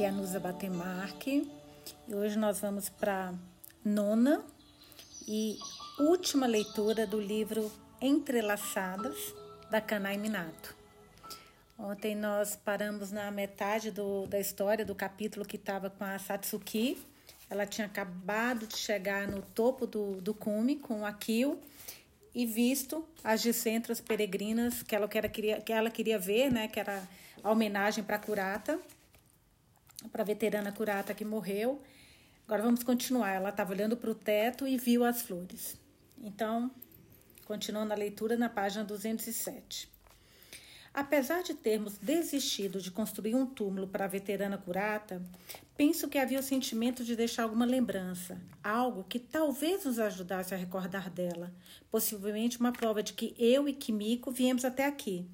Aqui é a Nusa Batemarque e hoje nós vamos para nona e última leitura do livro Entrelaçadas da Kanai Minato. Ontem nós paramos na metade do, da história do capítulo que estava com a Satsuki. Ela tinha acabado de chegar no topo do, do cume com o Akio e visto as discentras peregrinas que ela, que, ela queria, que ela queria ver, né, que era a homenagem para a Curata para a veterana curata que morreu. Agora vamos continuar. Ela estava olhando para o teto e viu as flores. Então, continuando a leitura na página 207. Apesar de termos desistido de construir um túmulo para a veterana curata, penso que havia o sentimento de deixar alguma lembrança, algo que talvez nos ajudasse a recordar dela, possivelmente uma prova de que eu e Kimiko viemos até aqui.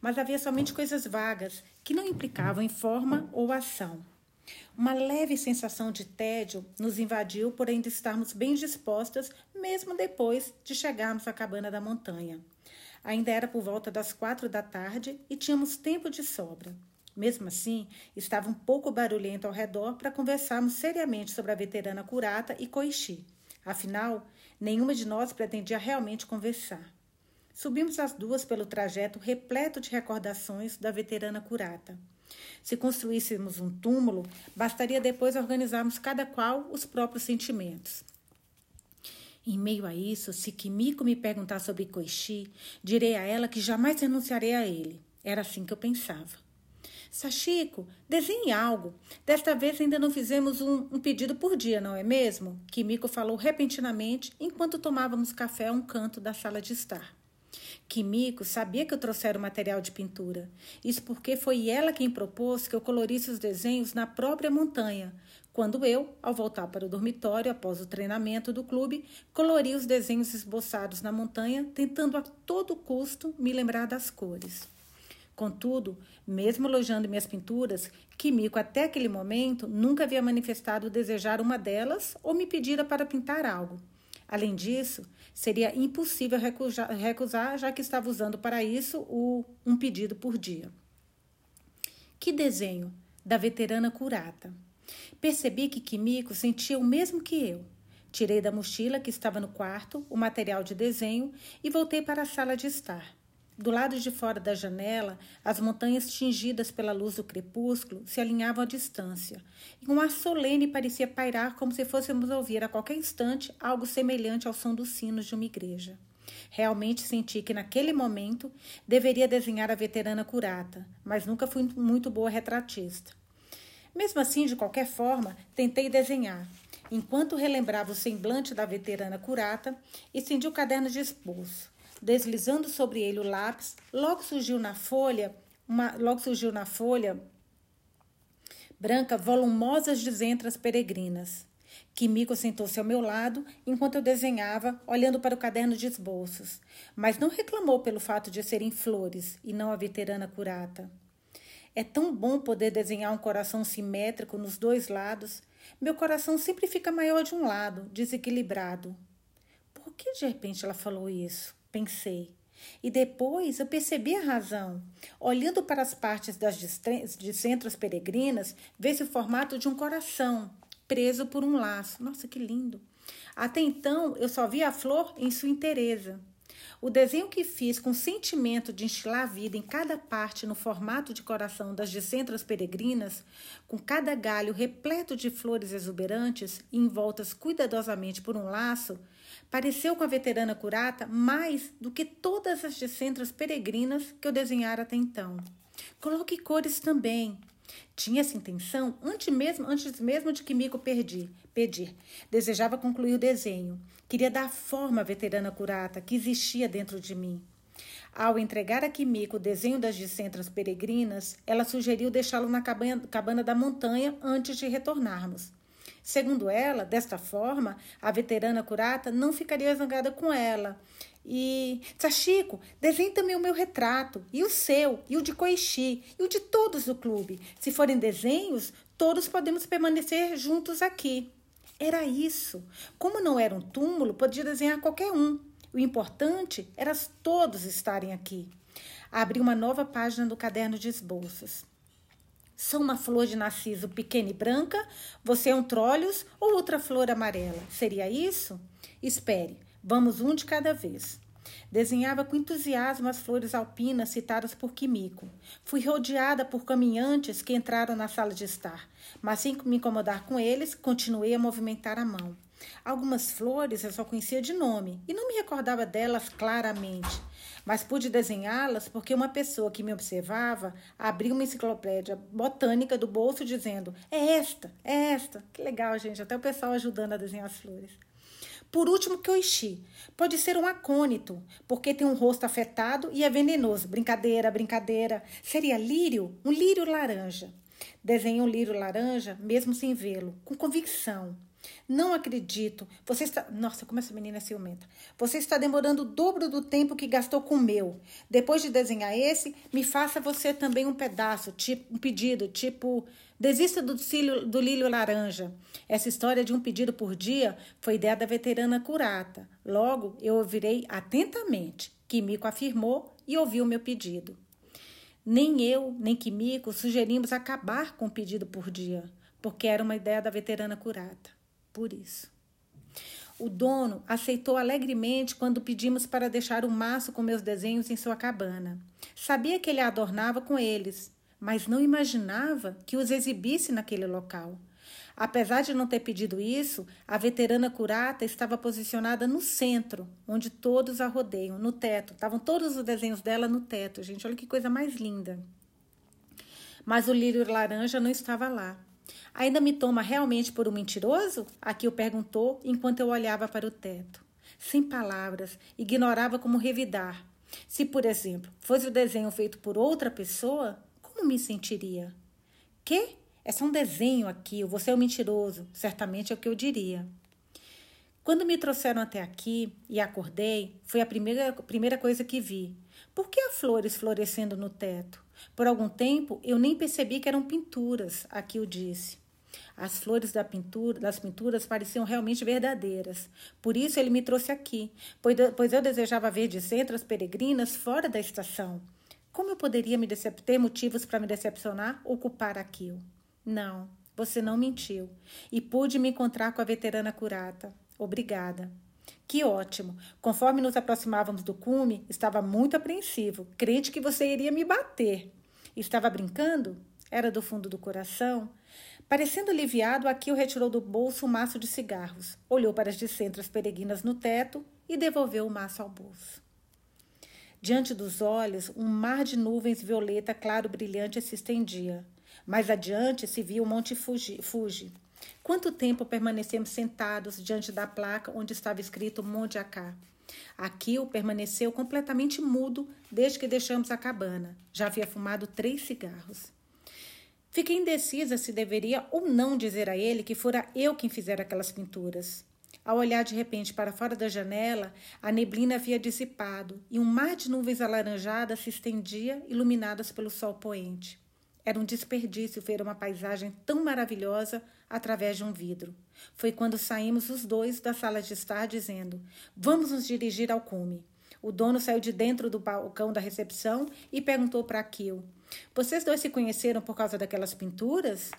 Mas havia somente coisas vagas que não implicavam em forma ou ação. Uma leve sensação de tédio nos invadiu por ainda estarmos bem dispostas, mesmo depois de chegarmos à cabana da montanha. Ainda era por volta das quatro da tarde e tínhamos tempo de sobra. Mesmo assim, estava um pouco barulhento ao redor para conversarmos seriamente sobre a veterana Curata e Koichi. Afinal, nenhuma de nós pretendia realmente conversar. Subimos as duas pelo trajeto repleto de recordações da veterana Curata. Se construíssemos um túmulo, bastaria depois organizarmos cada qual os próprios sentimentos. Em meio a isso, se Kimiko me perguntar sobre Koichi, direi a ela que jamais renunciarei a ele. Era assim que eu pensava. Sachiko, desenhe algo. Desta vez ainda não fizemos um, um, pedido por dia, não é mesmo? Kimiko falou repentinamente enquanto tomávamos café a um canto da sala de estar. Kimiko sabia que eu trouxera o material de pintura. Isso porque foi ela quem propôs que eu colorisse os desenhos na própria montanha, quando eu, ao voltar para o dormitório após o treinamento do clube, colori os desenhos esboçados na montanha, tentando a todo custo me lembrar das cores. Contudo, mesmo elogiando minhas pinturas, Kimiko até aquele momento nunca havia manifestado desejar uma delas ou me pedira para pintar algo. Além disso, seria impossível recusar, já que estava usando para isso um pedido por dia. Que desenho da veterana curata. Percebi que Kimiko sentia o mesmo que eu. Tirei da mochila que estava no quarto o material de desenho e voltei para a sala de estar. Do lado de fora da janela, as montanhas tingidas pela luz do crepúsculo se alinhavam à distância, e um ar solene parecia pairar como se fôssemos ouvir a qualquer instante algo semelhante ao som dos sinos de uma igreja. Realmente senti que naquele momento deveria desenhar a veterana curata, mas nunca fui muito boa retratista. Mesmo assim, de qualquer forma, tentei desenhar. Enquanto relembrava o semblante da veterana curata, estendi o caderno de esboço deslizando sobre ele o lápis, logo surgiu na folha, uma, logo surgiu na folha branca volumosas desentras peregrinas. Kimiko sentou-se ao meu lado enquanto eu desenhava, olhando para o caderno de esboços, mas não reclamou pelo fato de serem flores e não a veterana curata. É tão bom poder desenhar um coração simétrico nos dois lados. Meu coração sempre fica maior de um lado, desequilibrado. Por que de repente ela falou isso? Pensei. E depois eu percebi a razão. Olhando para as partes das de centros peregrinas, vê-se o formato de um coração preso por um laço. Nossa, que lindo! Até então eu só via a flor em sua inteireza. O desenho que fiz com sentimento de enchilar a vida em cada parte no formato de coração das discentras peregrinas, com cada galho repleto de flores exuberantes e envoltas cuidadosamente por um laço, pareceu com a veterana curata mais do que todas as discentras peregrinas que eu desenhara até então. Coloque cores também. Tinha essa intenção antes mesmo, antes mesmo de que Mico perdi, pedir. Desejava concluir o desenho. Queria dar forma à veterana curata que existia dentro de mim. Ao entregar a Kimiko o desenho das discentras peregrinas, ela sugeriu deixá-lo na cabana, cabana da montanha antes de retornarmos. Segundo ela, desta forma, a veterana curata não ficaria zangada com ela. E, Sachiko, desenhe também o meu retrato, e o seu, e o de Koichi, e o de todos do clube. Se forem desenhos, todos podemos permanecer juntos aqui. Era isso. Como não era um túmulo, podia desenhar qualquer um. O importante era todos estarem aqui. Abri uma nova página do caderno de esboços. Sou uma flor de narciso pequena e branca, você é um trolhos ou outra flor amarela. Seria isso? Espere, vamos um de cada vez. Desenhava com entusiasmo as flores alpinas citadas por Quimico. Fui rodeada por caminhantes que entraram na sala de estar, mas sem me incomodar com eles, continuei a movimentar a mão. Algumas flores eu só conhecia de nome e não me recordava delas claramente, mas pude desenhá-las porque uma pessoa que me observava abriu uma enciclopédia botânica do bolso dizendo: É esta, é esta. Que legal, gente, até o pessoal ajudando a desenhar as flores. Por último, Kyoishi. Pode ser um acônito, porque tem um rosto afetado e é venenoso. Brincadeira, brincadeira. Seria lírio? Um lírio laranja. Desenhei um lírio laranja, mesmo sem vê-lo, com convicção. Não acredito. Você está. Nossa, como essa menina é ciumenta. Você está demorando o dobro do tempo que gastou com o meu. Depois de desenhar esse, me faça você também um pedaço, tipo um pedido, tipo. Desista do, cílio, do lírio laranja. Essa história de um pedido por dia foi ideia da veterana curata. Logo, eu ouvirei atentamente. Kimiko afirmou e ouviu meu pedido. Nem eu, nem Kimiko sugerimos acabar com o pedido por dia, porque era uma ideia da veterana curata por isso. O dono aceitou alegremente quando pedimos para deixar o maço com meus desenhos em sua cabana. Sabia que ele a adornava com eles, mas não imaginava que os exibisse naquele local. Apesar de não ter pedido isso, a veterana curata estava posicionada no centro, onde todos a rodeiam, no teto. Estavam todos os desenhos dela no teto, gente. Olha que coisa mais linda. Mas o lírio laranja não estava lá. Ainda me toma realmente por um mentiroso? Aqui o perguntou enquanto eu olhava para o teto. Sem palavras, ignorava como revidar. Se, por exemplo, fosse o desenho feito por outra pessoa, como me sentiria? Que? É só um desenho aqui, você é um mentiroso. Certamente é o que eu diria. Quando me trouxeram até aqui e acordei, foi a primeira, primeira coisa que vi. Por que há flores florescendo no teto? Por algum tempo eu nem percebi que eram pinturas, aqui o disse. As flores da pintura, das pinturas pareciam realmente verdadeiras. Por isso ele me trouxe aqui, pois eu desejava ver de centro as peregrinas fora da estação. Como eu poderia me ter motivos para me decepcionar ou culpar aquilo? Não, você não mentiu. E pude me encontrar com a veterana curata. Obrigada. Que ótimo! Conforme nos aproximávamos do cume, estava muito apreensivo, crente que você iria me bater. Estava brincando? Era do fundo do coração? Parecendo aliviado, Aquil retirou do bolso um maço de cigarros, olhou para as discentras peregrinas no teto e devolveu o maço ao bolso. Diante dos olhos, um mar de nuvens violeta claro brilhante se estendia. Mais adiante se via o Monte Fuji. Fuji. Quanto tempo permanecemos sentados diante da placa onde estava escrito Monte Acá? Aquil permaneceu completamente mudo desde que deixamos a cabana. Já havia fumado três cigarros. Fiquei indecisa se deveria ou não dizer a ele que fora eu quem fizera aquelas pinturas. Ao olhar de repente para fora da janela, a neblina havia dissipado e um mar de nuvens alaranjadas se estendia, iluminadas pelo sol poente. Era um desperdício ver uma paisagem tão maravilhosa através de um vidro. Foi quando saímos os dois da sala de estar, dizendo: Vamos nos dirigir ao cume. O dono saiu de dentro do balcão da recepção e perguntou para Akil: vocês dois se conheceram por causa daquelas pinturas?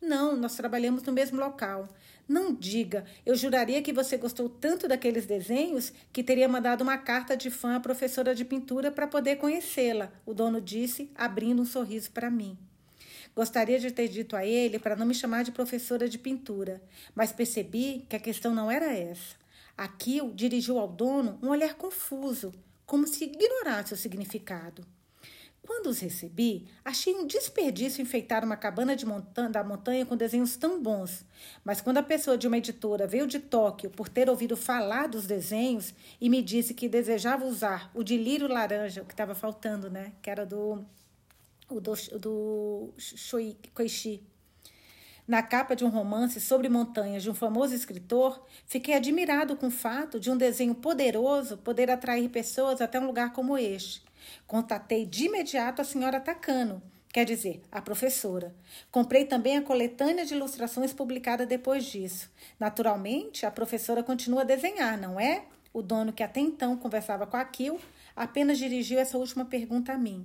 Não, nós trabalhamos no mesmo local. Não diga, eu juraria que você gostou tanto daqueles desenhos que teria mandado uma carta de fã à professora de pintura para poder conhecê-la, o dono disse, abrindo um sorriso para mim. Gostaria de ter dito a ele para não me chamar de professora de pintura, mas percebi que a questão não era essa. Aquilo dirigiu ao dono um olhar confuso, como se ignorasse o significado. Quando os recebi, achei um desperdício enfeitar uma cabana da montanha com desenhos tão bons. Mas quando a pessoa de uma editora veio de Tóquio por ter ouvido falar dos desenhos e me disse que desejava usar o de lírio laranja, o que estava faltando, né? Que era do, o do, do Koichi. Na capa de um romance sobre montanhas de um famoso escritor, fiquei admirado com o fato de um desenho poderoso poder atrair pessoas até um lugar como este Contatei de imediato a senhora Tacano, quer dizer, a professora. Comprei também a coletânea de ilustrações publicada depois disso. Naturalmente, a professora continua a desenhar, não é? O dono, que até então conversava com a apenas dirigiu essa última pergunta a mim.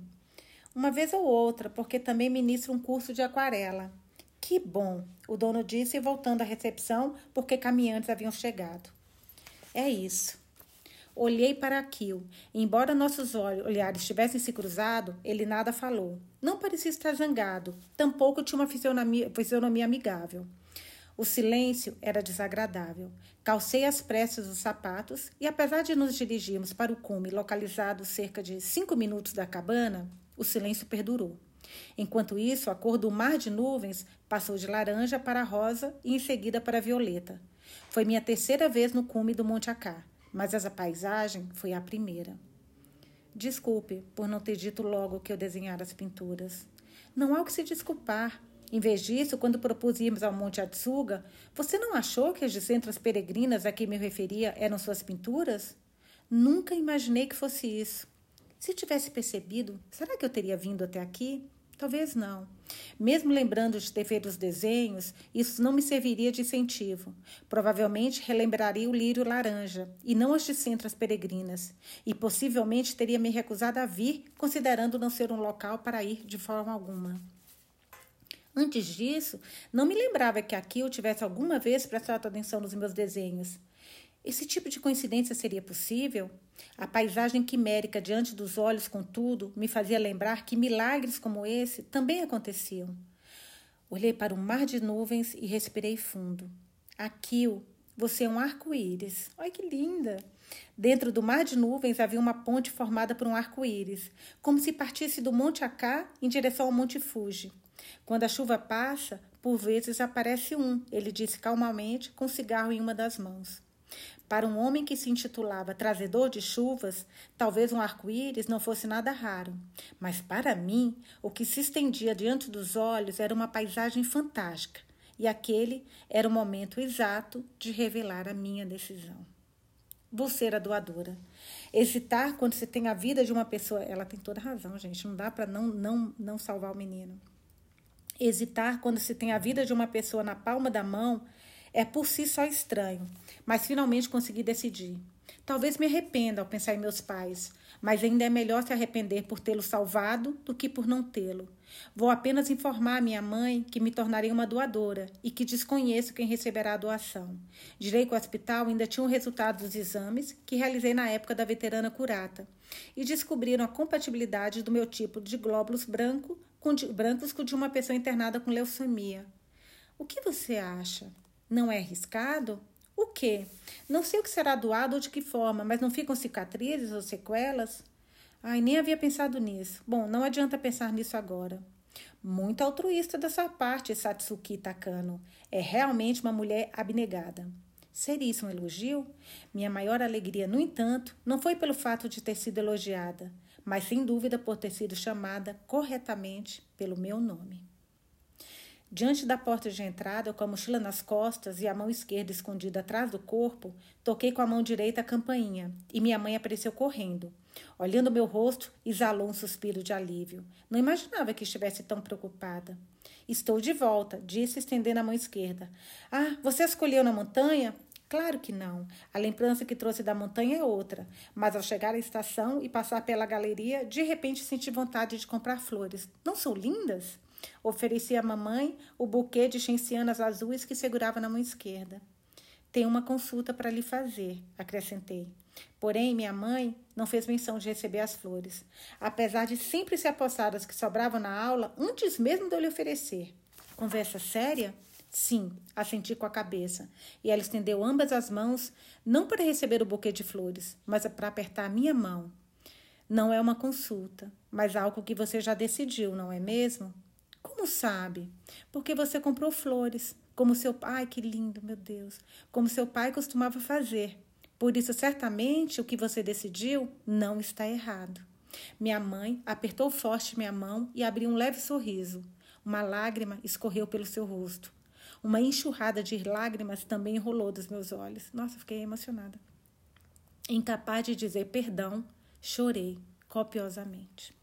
Uma vez ou outra, porque também ministro um curso de aquarela. Que bom, o dono disse, voltando à recepção, porque caminhantes haviam chegado. É isso. Olhei para Akil. Embora nossos olhares tivessem se cruzado, ele nada falou. Não parecia estar zangado, tampouco tinha uma fisionomia, fisionomia amigável. O silêncio era desagradável. Calcei as pressas os sapatos e, apesar de nos dirigirmos para o cume localizado cerca de cinco minutos da cabana, o silêncio perdurou. Enquanto isso, a cor do mar de nuvens passou de laranja para rosa e em seguida para violeta. Foi minha terceira vez no cume do Monte Acá, mas essa paisagem foi a primeira. Desculpe por não ter dito logo que eu desenhara as pinturas. Não há o que se desculpar. Em vez disso, quando propus irmos ao Monte Atsuga, você não achou que as de centras peregrinas a que me referia eram suas pinturas? Nunca imaginei que fosse isso. Se tivesse percebido, será que eu teria vindo até aqui? Talvez não. Mesmo lembrando de ter feito os desenhos, isso não me serviria de incentivo. Provavelmente relembraria o lírio laranja, e não as de centras peregrinas, e possivelmente teria me recusado a vir, considerando não ser um local para ir de forma alguma. Antes disso, não me lembrava que aqui eu tivesse alguma vez prestado atenção nos meus desenhos. Esse tipo de coincidência seria possível? A paisagem quimérica diante dos olhos, contudo, me fazia lembrar que milagres como esse também aconteciam. Olhei para um mar de nuvens e respirei fundo. Aquilo, você é um arco-íris. Olha que linda! Dentro do mar de nuvens havia uma ponte formada por um arco-íris, como se partisse do Monte Acá em direção ao Monte Fuji. Quando a chuva passa, por vezes aparece um, ele disse calmamente, com um cigarro em uma das mãos. Para um homem que se intitulava trazedor de chuvas, talvez um arco-íris não fosse nada raro. Mas para mim, o que se estendia diante dos olhos era uma paisagem fantástica, e aquele era o momento exato de revelar a minha decisão. Vou ser a doadora. Hesitar quando se tem a vida de uma pessoa. Ela tem toda razão, gente. Não dá para não, não, não salvar o menino. Hesitar quando se tem a vida de uma pessoa na palma da mão é por si só estranho, mas finalmente consegui decidir. Talvez me arrependa ao pensar em meus pais, mas ainda é melhor se arrepender por tê-lo salvado do que por não tê-lo. Vou apenas informar minha mãe que me tornarei uma doadora e que desconheço quem receberá a doação. Direi que o hospital ainda tinha o resultado dos exames que realizei na época da veterana curata e descobriram a compatibilidade do meu tipo de glóbulos branco com de, brancos com de uma pessoa internada com leucemia. O que você acha? Não é arriscado? O quê? Não sei o que será doado ou de que forma, mas não ficam cicatrizes ou sequelas? Ai, nem havia pensado nisso. Bom, não adianta pensar nisso agora. Muito altruísta da sua parte, Satsuki Takano. É realmente uma mulher abnegada. Seria isso um elogio? Minha maior alegria, no entanto, não foi pelo fato de ter sido elogiada, mas sem dúvida por ter sido chamada corretamente pelo meu nome. Diante da porta de entrada, com a mochila nas costas e a mão esquerda escondida atrás do corpo, toquei com a mão direita a campainha e minha mãe apareceu correndo. Olhando meu rosto, exalou um suspiro de alívio. Não imaginava que estivesse tão preocupada. Estou de volta, disse estendendo a mão esquerda. Ah, você escolheu na montanha? Claro que não. A lembrança que trouxe da montanha é outra. Mas ao chegar à estação e passar pela galeria, de repente senti vontade de comprar flores. Não são lindas? Ofereci à mamãe o buquê de gencianas azuis que segurava na mão esquerda. Tenho uma consulta para lhe fazer, acrescentei. Porém, minha mãe não fez menção de receber as flores, apesar de sempre se apossar das que sobravam na aula antes mesmo de eu lhe oferecer. Conversa séria? Sim, assenti com a cabeça. E ela estendeu ambas as mãos, não para receber o buquê de flores, mas para apertar a minha mão. Não é uma consulta, mas algo que você já decidiu, não é mesmo? Como sabe? Porque você comprou flores, como seu pai, que lindo, meu Deus, como seu pai costumava fazer. Por isso, certamente, o que você decidiu não está errado. Minha mãe apertou forte minha mão e abriu um leve sorriso. Uma lágrima escorreu pelo seu rosto. Uma enxurrada de lágrimas também enrolou dos meus olhos. Nossa, fiquei emocionada. Incapaz de dizer perdão, chorei copiosamente.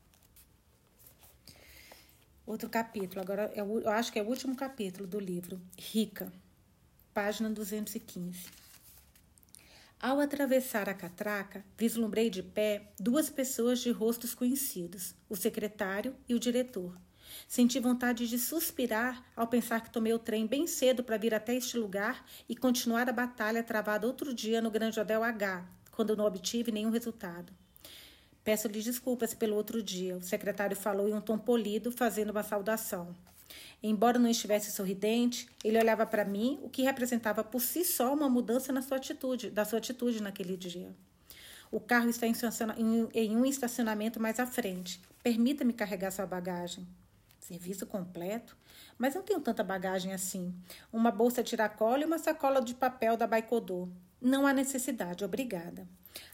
Outro capítulo, agora é eu acho que é o último capítulo do livro, Rica, página 215. Ao atravessar a catraca, vislumbrei de pé duas pessoas de rostos conhecidos, o secretário e o diretor. Senti vontade de suspirar ao pensar que tomei o trem bem cedo para vir até este lugar e continuar a batalha travada outro dia no Grande Hotel H, quando não obtive nenhum resultado. Peço-lhe desculpas pelo outro dia, o secretário falou em um tom polido, fazendo uma saudação. Embora não estivesse sorridente, ele olhava para mim, o que representava por si só uma mudança na sua atitude, da sua atitude naquele dia. O carro está em um estacionamento mais à frente. Permita-me carregar sua bagagem. Serviço completo? Mas não tenho tanta bagagem assim. Uma bolsa tiracolo e uma sacola de papel da Baicodô. Não há necessidade, obrigada.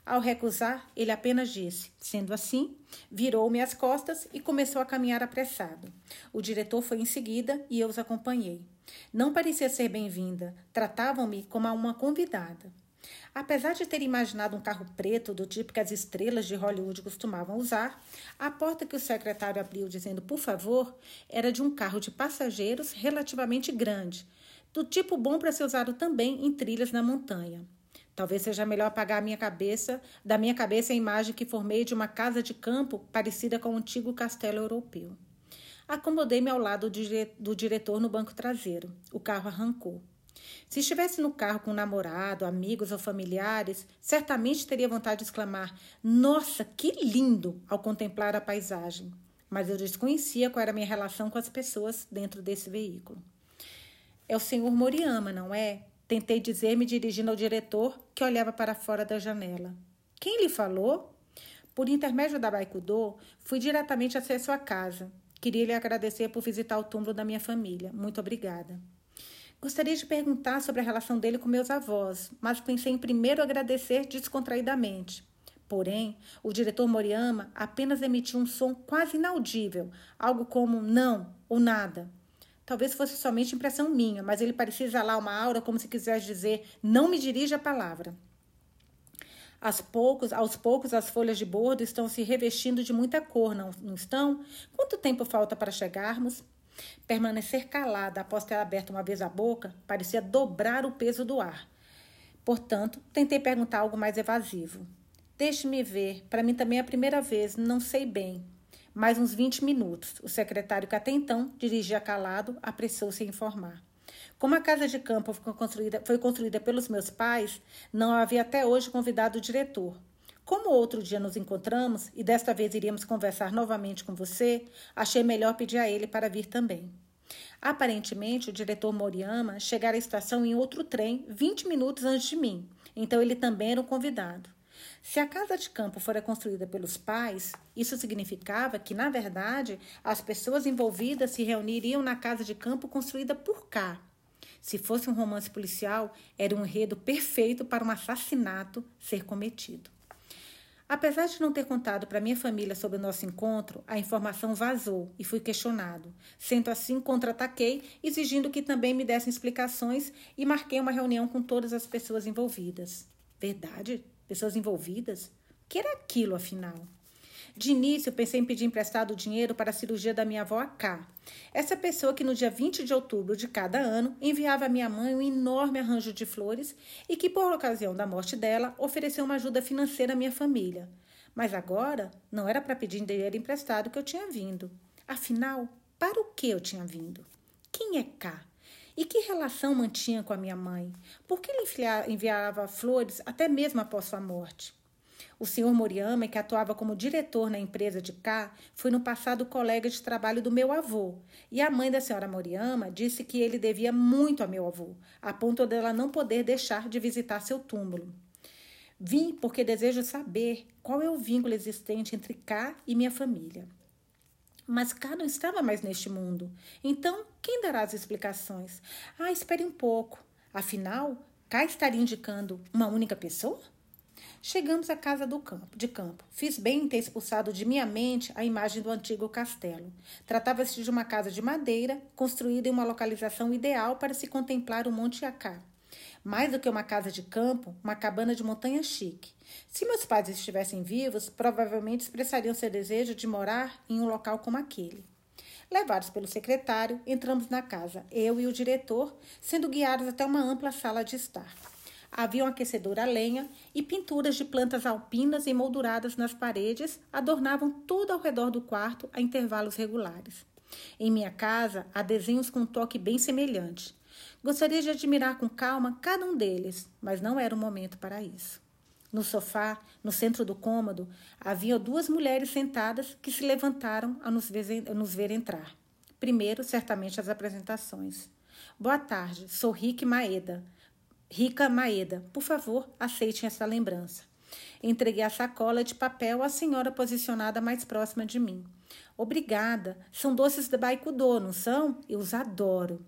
Ao recusar, ele apenas disse: Sendo assim, virou-me as costas e começou a caminhar apressado. O diretor foi em seguida e eu os acompanhei. Não parecia ser bem-vinda, tratavam-me como a uma convidada. Apesar de ter imaginado um carro preto do tipo que as estrelas de Hollywood costumavam usar, a porta que o secretário abriu dizendo por favor era de um carro de passageiros relativamente grande, do tipo bom para ser usado também em trilhas na montanha. Talvez seja melhor apagar a minha cabeça, da minha cabeça a imagem que formei de uma casa de campo parecida com um antigo castelo europeu. Acomodei-me ao lado do diretor no banco traseiro. O carro arrancou. Se estivesse no carro com um namorado, amigos ou familiares, certamente teria vontade de exclamar: Nossa, que lindo! ao contemplar a paisagem. Mas eu desconhecia qual era a minha relação com as pessoas dentro desse veículo. É o senhor Moriyama, não é? Tentei dizer, me dirigindo ao diretor, que olhava para fora da janela. Quem lhe falou? Por intermédio da Baikudô, fui diretamente até sua casa. Queria lhe agradecer por visitar o túmulo da minha família. Muito obrigada. Gostaria de perguntar sobre a relação dele com meus avós, mas pensei em primeiro agradecer descontraidamente. Porém, o diretor Moriyama apenas emitiu um som quase inaudível, algo como não ou nada. Talvez fosse somente impressão minha, mas ele parecia exalar uma aura como se quisesse dizer: não me dirija a palavra. Aos poucos, aos poucos, as folhas de bordo estão se revestindo de muita cor, não, não estão? Quanto tempo falta para chegarmos? Permanecer calada após ter aberto uma vez a boca parecia dobrar o peso do ar. Portanto, tentei perguntar algo mais evasivo. Deixe-me ver, para mim também é a primeira vez, não sei bem. Mais uns 20 minutos. O secretário, que até então dirigia calado, apressou-se em informar. Como a casa de campo foi construída, foi construída pelos meus pais, não havia até hoje convidado o diretor. Como outro dia nos encontramos e desta vez iríamos conversar novamente com você, achei melhor pedir a ele para vir também. Aparentemente, o diretor Moriyama chegara à estação em outro trem 20 minutos antes de mim, então ele também era um convidado. Se a casa de campo fora construída pelos pais, isso significava que, na verdade, as pessoas envolvidas se reuniriam na casa de campo construída por cá. Se fosse um romance policial, era um enredo perfeito para um assassinato ser cometido. Apesar de não ter contado para minha família sobre o nosso encontro, a informação vazou e fui questionado. Sendo assim, contra-ataquei, exigindo que também me dessem explicações e marquei uma reunião com todas as pessoas envolvidas. Verdade? Pessoas envolvidas. O que era aquilo, afinal? De início, pensei em pedir emprestado dinheiro para a cirurgia da minha avó K. Essa pessoa que no dia 20 de outubro de cada ano enviava à minha mãe um enorme arranjo de flores e que, por ocasião da morte dela, ofereceu uma ajuda financeira à minha família. Mas agora não era para pedir dinheiro emprestado que eu tinha vindo. Afinal, para o que eu tinha vindo? Quem é K? E que relação mantinha com a minha mãe? Por que ele enviava flores até mesmo após sua morte? O senhor Moriyama, que atuava como diretor na empresa de cá, foi no passado colega de trabalho do meu avô. E a mãe da senhora Moriyama disse que ele devia muito a meu avô, a ponto dela não poder deixar de visitar seu túmulo. Vim porque desejo saber qual é o vínculo existente entre cá e minha família. Mas Cá não estava mais neste mundo. Então, quem dará as explicações? Ah, espere um pouco. Afinal, Cá estaria indicando uma única pessoa? Chegamos à casa do campo, de campo. Fiz bem em ter expulsado de minha mente a imagem do antigo castelo. Tratava-se de uma casa de madeira, construída em uma localização ideal para se contemplar o Monte Acá. Mais do que uma casa de campo, uma cabana de montanha chique. Se meus pais estivessem vivos, provavelmente expressariam seu desejo de morar em um local como aquele. Levados pelo secretário, entramos na casa, eu e o diretor, sendo guiados até uma ampla sala de estar. Havia um aquecedor a lenha e pinturas de plantas alpinas emolduradas nas paredes adornavam tudo ao redor do quarto a intervalos regulares. Em minha casa, há desenhos com um toque bem semelhante. Gostaria de admirar com calma cada um deles, mas não era o momento para isso. No sofá, no centro do cômodo, havia duas mulheres sentadas que se levantaram a nos ver, nos ver entrar. Primeiro, certamente, as apresentações. Boa tarde, sou Rick Maeda. Rica Maeda, por favor, aceitem essa lembrança. Entreguei a sacola de papel à senhora posicionada mais próxima de mim. Obrigada. São doces de Baikudô, não são? Eu os adoro.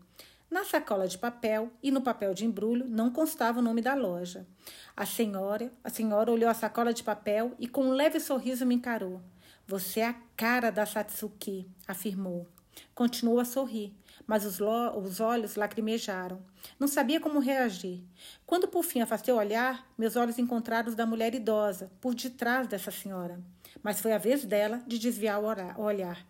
Na sacola de papel e no papel de embrulho não constava o nome da loja. A senhora, a senhora olhou a sacola de papel e com um leve sorriso me encarou. Você é a cara da Satsuki, afirmou. Continuou a sorrir, mas os, os olhos lacrimejaram. Não sabia como reagir. Quando por fim afastei o olhar, meus olhos encontraram os da mulher idosa, por detrás dessa senhora. Mas foi a vez dela de desviar o olhar.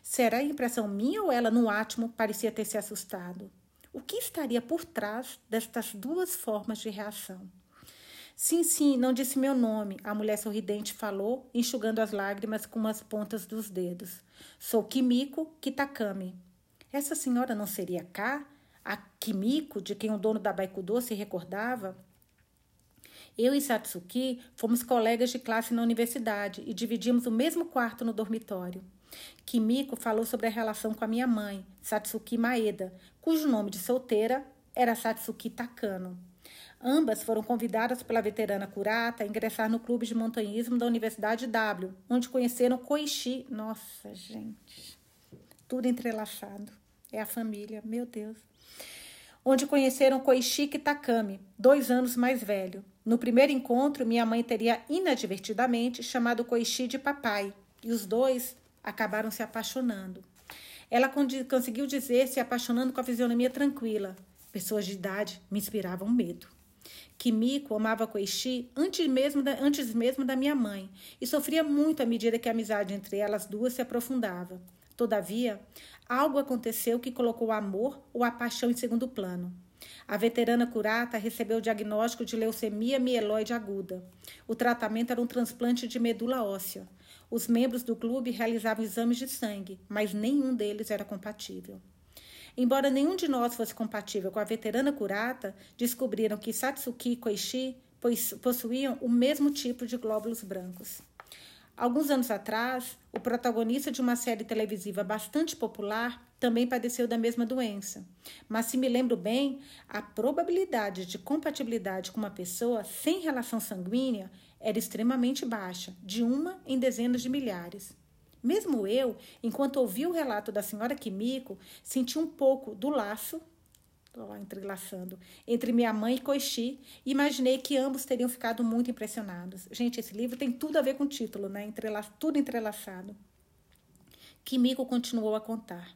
Será impressão minha ou ela, no átimo, parecia ter se assustado? O que estaria por trás destas duas formas de reação? Sim, sim, não disse meu nome, a mulher sorridente falou, enxugando as lágrimas com as pontas dos dedos. Sou Kimiko Kitakami. Essa senhora não seria K? A Kimiko, de quem o dono da Baikudo se recordava? Eu e Satsuki fomos colegas de classe na universidade e dividimos o mesmo quarto no dormitório. Kimiko falou sobre a relação com a minha mãe, Satsuki Maeda, cujo nome de solteira era Satsuki Takano. Ambas foram convidadas pela veterana Kurata a ingressar no clube de montanhismo da Universidade W, onde conheceram Koichi. Nossa, gente, tudo entrelaçado. É a família, meu Deus. Onde conheceram Koichi Takami, dois anos mais velho. No primeiro encontro, minha mãe teria inadvertidamente chamado Koichi de papai, e os dois acabaram se apaixonando. Ela conseguiu dizer se apaixonando com a fisionomia tranquila. Pessoas de idade me inspiravam medo. Kimiko amava Koichi antes mesmo, da, antes mesmo da minha mãe e sofria muito à medida que a amizade entre elas duas se aprofundava. Todavia, algo aconteceu que colocou o amor ou a paixão em segundo plano. A veterana curata recebeu o diagnóstico de leucemia mieloide aguda. O tratamento era um transplante de medula óssea. Os membros do clube realizavam exames de sangue, mas nenhum deles era compatível. Embora nenhum de nós fosse compatível com a veterana Kurata, descobriram que Satsuki e Koichi possuíam o mesmo tipo de glóbulos brancos. Alguns anos atrás, o protagonista de uma série televisiva bastante popular também padeceu da mesma doença. Mas, se me lembro bem, a probabilidade de compatibilidade com uma pessoa sem relação sanguínea era extremamente baixa, de uma em dezenas de milhares. Mesmo eu, enquanto ouvi o relato da senhora Kimiko, senti um pouco do laço, estou lá entrelaçando, entre minha mãe e Koichi e imaginei que ambos teriam ficado muito impressionados. Gente, esse livro tem tudo a ver com o título, né? Entrela tudo entrelaçado. Kimiko continuou a contar.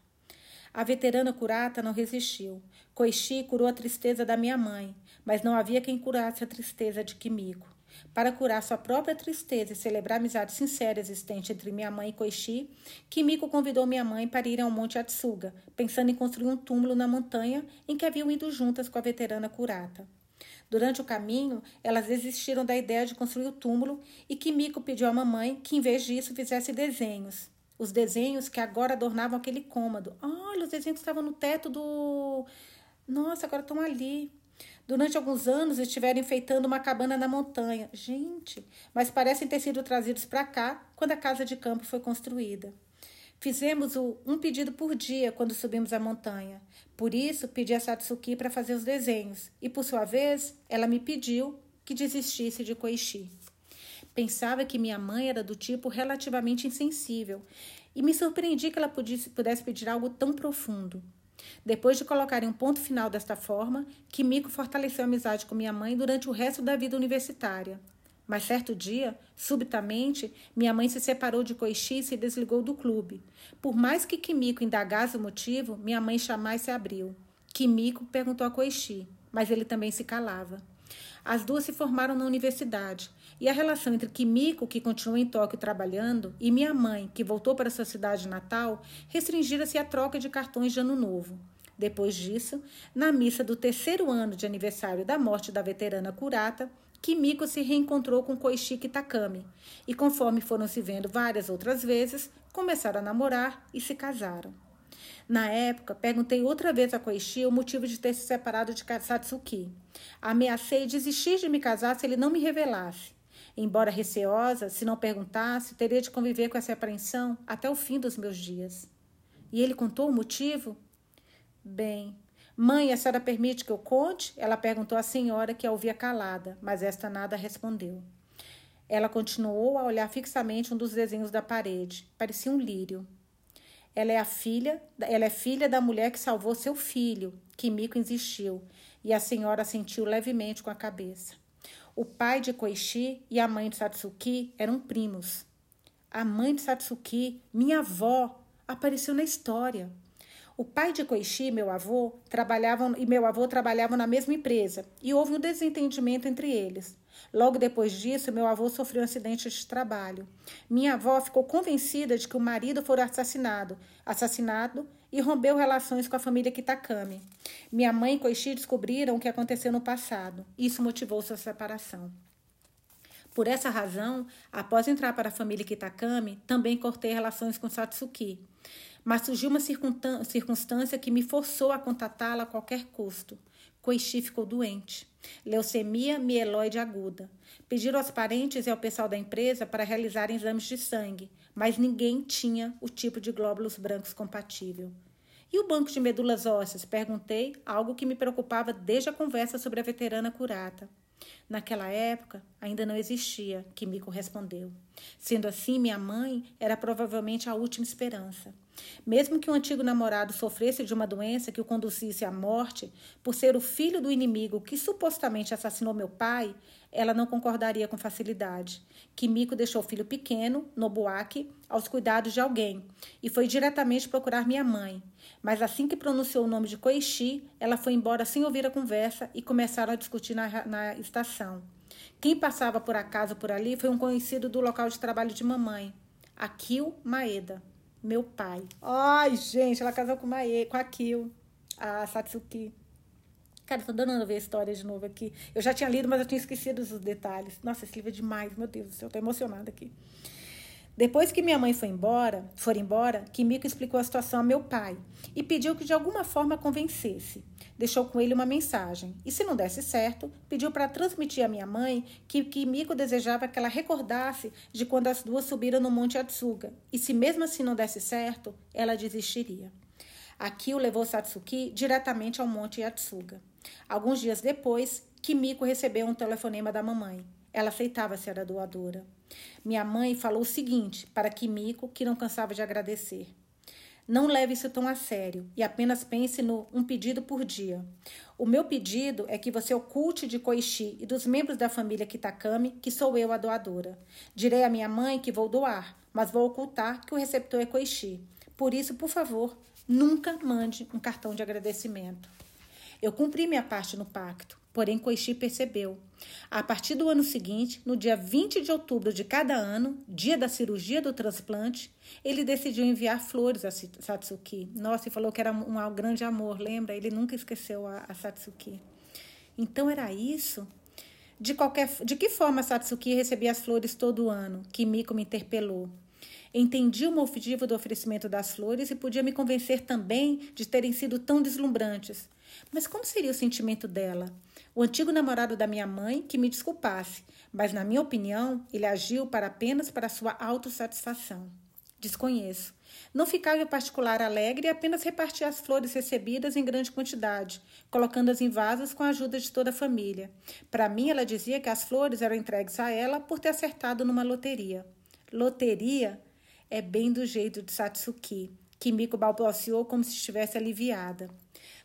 A veterana curata não resistiu. Koichi curou a tristeza da minha mãe, mas não havia quem curasse a tristeza de Kimiko. Para curar sua própria tristeza e celebrar a amizade sincera existente entre minha mãe e Koichi, Kimiko convidou minha mãe para ir ao Monte Atsuga, pensando em construir um túmulo na montanha em que haviam ido juntas com a veterana Kurata. Durante o caminho, elas desistiram da ideia de construir o túmulo e Kimiko pediu à mamãe que, em vez disso, fizesse desenhos. Os desenhos que agora adornavam aquele cômodo. Olha, os desenhos que estavam no teto do. Nossa, agora estão ali. Durante alguns anos estiveram enfeitando uma cabana na montanha. Gente, mas parecem ter sido trazidos para cá quando a casa de campo foi construída. Fizemos um pedido por dia quando subimos a montanha. Por isso, pedi a Satsuki para fazer os desenhos. E, por sua vez, ela me pediu que desistisse de Koichi. Pensava que minha mãe era do tipo relativamente insensível e me surpreendi que ela pudesse, pudesse pedir algo tão profundo. Depois de colocarem um ponto final desta forma, Kimiko fortaleceu a amizade com minha mãe durante o resto da vida universitária. Mas certo dia, subitamente, minha mãe se separou de Koichi e se desligou do clube. Por mais que Kimiko indagasse o motivo, minha mãe jamais se abriu. Kimiko perguntou a Koichi, mas ele também se calava. As duas se formaram na universidade, e a relação entre Kimiko, que continuou em Tóquio trabalhando, e minha mãe, que voltou para sua cidade natal, restringira-se à troca de cartões de ano novo. Depois disso, na missa do terceiro ano de aniversário da morte da veterana Kurata, Kimiko se reencontrou com Koichi Kitakami e, conforme foram se vendo várias outras vezes, começaram a namorar e se casaram. Na época, perguntei outra vez a Koichi o motivo de ter se separado de Satsuki. Ameacei desistir de me casar se ele não me revelasse. Embora receosa, se não perguntasse, teria de conviver com essa apreensão até o fim dos meus dias. E ele contou o motivo? Bem, Mãe, a senhora permite que eu conte? Ela perguntou à senhora, que a ouvia calada, mas esta nada respondeu. Ela continuou a olhar fixamente um dos desenhos da parede. Parecia um lírio. Ela é a filha, ela é filha da mulher que salvou seu filho, Kimiko insistiu, e a senhora sentiu levemente com a cabeça. O pai de Koichi e a mãe de Satsuki eram primos. A mãe de Satsuki, minha avó, apareceu na história. O pai de Koichi, meu avô, trabalhavam e meu avô trabalhavam na mesma empresa e houve um desentendimento entre eles. Logo depois disso, meu avô sofreu um acidente de trabalho. Minha avó ficou convencida de que o marido fora assassinado, assassinado e rompeu relações com a família Kitakami. Minha mãe e Koichi descobriram o que aconteceu no passado. Isso motivou sua separação. Por essa razão, após entrar para a família Kitakami, também cortei relações com Satsuki mas surgiu uma circunstância que me forçou a contatá-la a qualquer custo. Koichi ficou doente. Leucemia mieloide aguda. Pediram aos parentes e ao pessoal da empresa para realizarem exames de sangue, mas ninguém tinha o tipo de glóbulos brancos compatível. E o banco de medulas ósseas? Perguntei, algo que me preocupava desde a conversa sobre a veterana curata. Naquela época, ainda não existia, Kimiko respondeu. Sendo assim, minha mãe era provavelmente a última esperança. Mesmo que o antigo namorado sofresse de uma doença que o conduzisse à morte, por ser o filho do inimigo que supostamente assassinou meu pai, ela não concordaria com facilidade. Kimiko deixou o filho pequeno, Nobuaki, aos cuidados de alguém e foi diretamente procurar minha mãe. Mas assim que pronunciou o nome de Koichi, ela foi embora sem ouvir a conversa e começaram a discutir na, na estação. Quem passava por acaso por ali foi um conhecido do local de trabalho de mamãe, Akio Maeda meu pai. Ai, gente, ela casou com, Mae, com a Kyo, a Satsuki. Cara, tô dando a ver a história de novo aqui. Eu já tinha lido, mas eu tinha esquecido os detalhes. Nossa, esse livro é demais, meu Deus do céu, tô emocionada aqui. Depois que minha mãe foi embora, for embora, Kimiko explicou a situação a meu pai e pediu que de alguma forma convencesse. Deixou com ele uma mensagem e, se não desse certo, pediu para transmitir à minha mãe que Kimiko desejava que ela recordasse de quando as duas subiram no Monte Atsuga e, se mesmo assim não desse certo, ela desistiria. Akio levou Satsuki diretamente ao Monte Yatsuga. Alguns dias depois, Kimiko recebeu um telefonema da mamãe. Ela aceitava ser a doadora. Minha mãe falou o seguinte para Kimiko, que não cansava de agradecer. Não leve isso tão a sério e apenas pense no um pedido por dia. O meu pedido é que você oculte de Koichi e dos membros da família Kitakami que sou eu a doadora. Direi à minha mãe que vou doar, mas vou ocultar que o receptor é Koichi. Por isso, por favor, nunca mande um cartão de agradecimento. Eu cumpri minha parte no pacto, porém Koichi percebeu. A partir do ano seguinte, no dia 20 de outubro de cada ano, dia da cirurgia do transplante, ele decidiu enviar flores a Satsuki. Nossa, e falou que era um grande amor, lembra? Ele nunca esqueceu a, a Satsuki. Então era isso? De, qualquer, de que forma Satsuki recebia as flores todo ano? Kimiko me interpelou. Entendi o motivo do oferecimento das flores e podia me convencer também de terem sido tão deslumbrantes. Mas como seria o sentimento dela? O antigo namorado da minha mãe que me desculpasse, mas na minha opinião, ele agiu para apenas para sua autossatisfação. Desconheço. Não ficava em particular alegre e apenas repartia as flores recebidas em grande quantidade, colocando-as em vasos com a ajuda de toda a família. Para mim, ela dizia que as flores eram entregues a ela por ter acertado numa loteria. Loteria é bem do jeito de Satsuki. Kimiko balbuciou como se estivesse aliviada.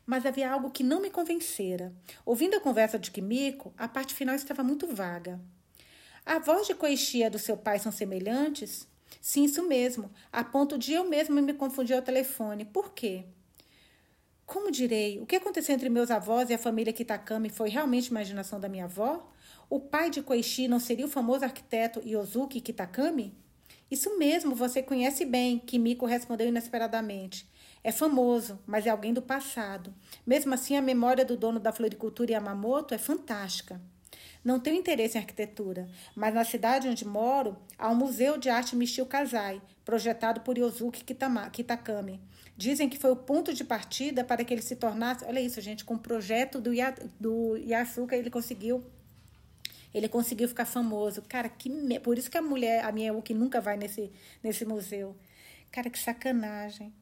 Mas havia algo que não me convencera. Ouvindo a conversa de Kimiko, a parte final estava muito vaga. A voz de Koichi e a do seu pai são semelhantes? Sim, isso mesmo. A ponto de eu mesma me confundir ao telefone. Por quê? Como direi? O que aconteceu entre meus avós e a família Kitakami foi realmente imaginação da minha avó? O pai de Koichi não seria o famoso arquiteto Yosuke Kitakami? Isso mesmo, você conhece bem, Kimiko respondeu inesperadamente. É famoso, mas é alguém do passado. Mesmo assim, a memória do dono da floricultura Yamamoto é fantástica. Não tenho interesse em arquitetura, mas na cidade onde moro há um museu de arte Michio Kazai, projetado por Yosuke Kitakami. Dizem que foi o ponto de partida para que ele se tornasse. Olha isso, gente, com o projeto do, Yasuka ele conseguiu ele conseguiu ficar famoso. Cara, que me... por isso que a mulher, a minha que nunca vai nesse, nesse museu. Cara, que sacanagem.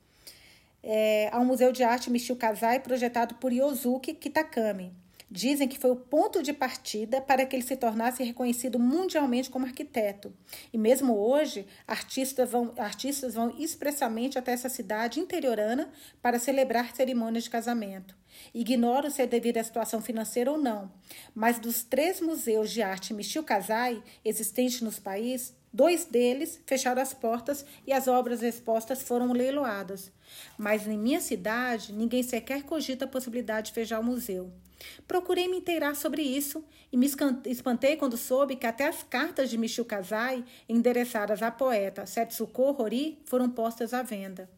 É, um museu de arte Michio Kazai projetado por Yosuke Kitakami. Dizem que foi o ponto de partida para que ele se tornasse reconhecido mundialmente como arquiteto. E mesmo hoje, artistas vão, artistas vão expressamente até essa cidade interiorana para celebrar cerimônias de casamento. Ignoro se é devido à situação financeira ou não, mas dos três museus de arte Michio Kazai existentes no país, dois deles fecharam as portas e as obras expostas foram leiloadas. Mas em minha cidade, ninguém sequer cogita a possibilidade de fechar o museu. Procurei me inteirar sobre isso e me espantei quando soube que até as cartas de Michio Kazai, endereçadas à poeta Setsuko Hori, foram postas à venda.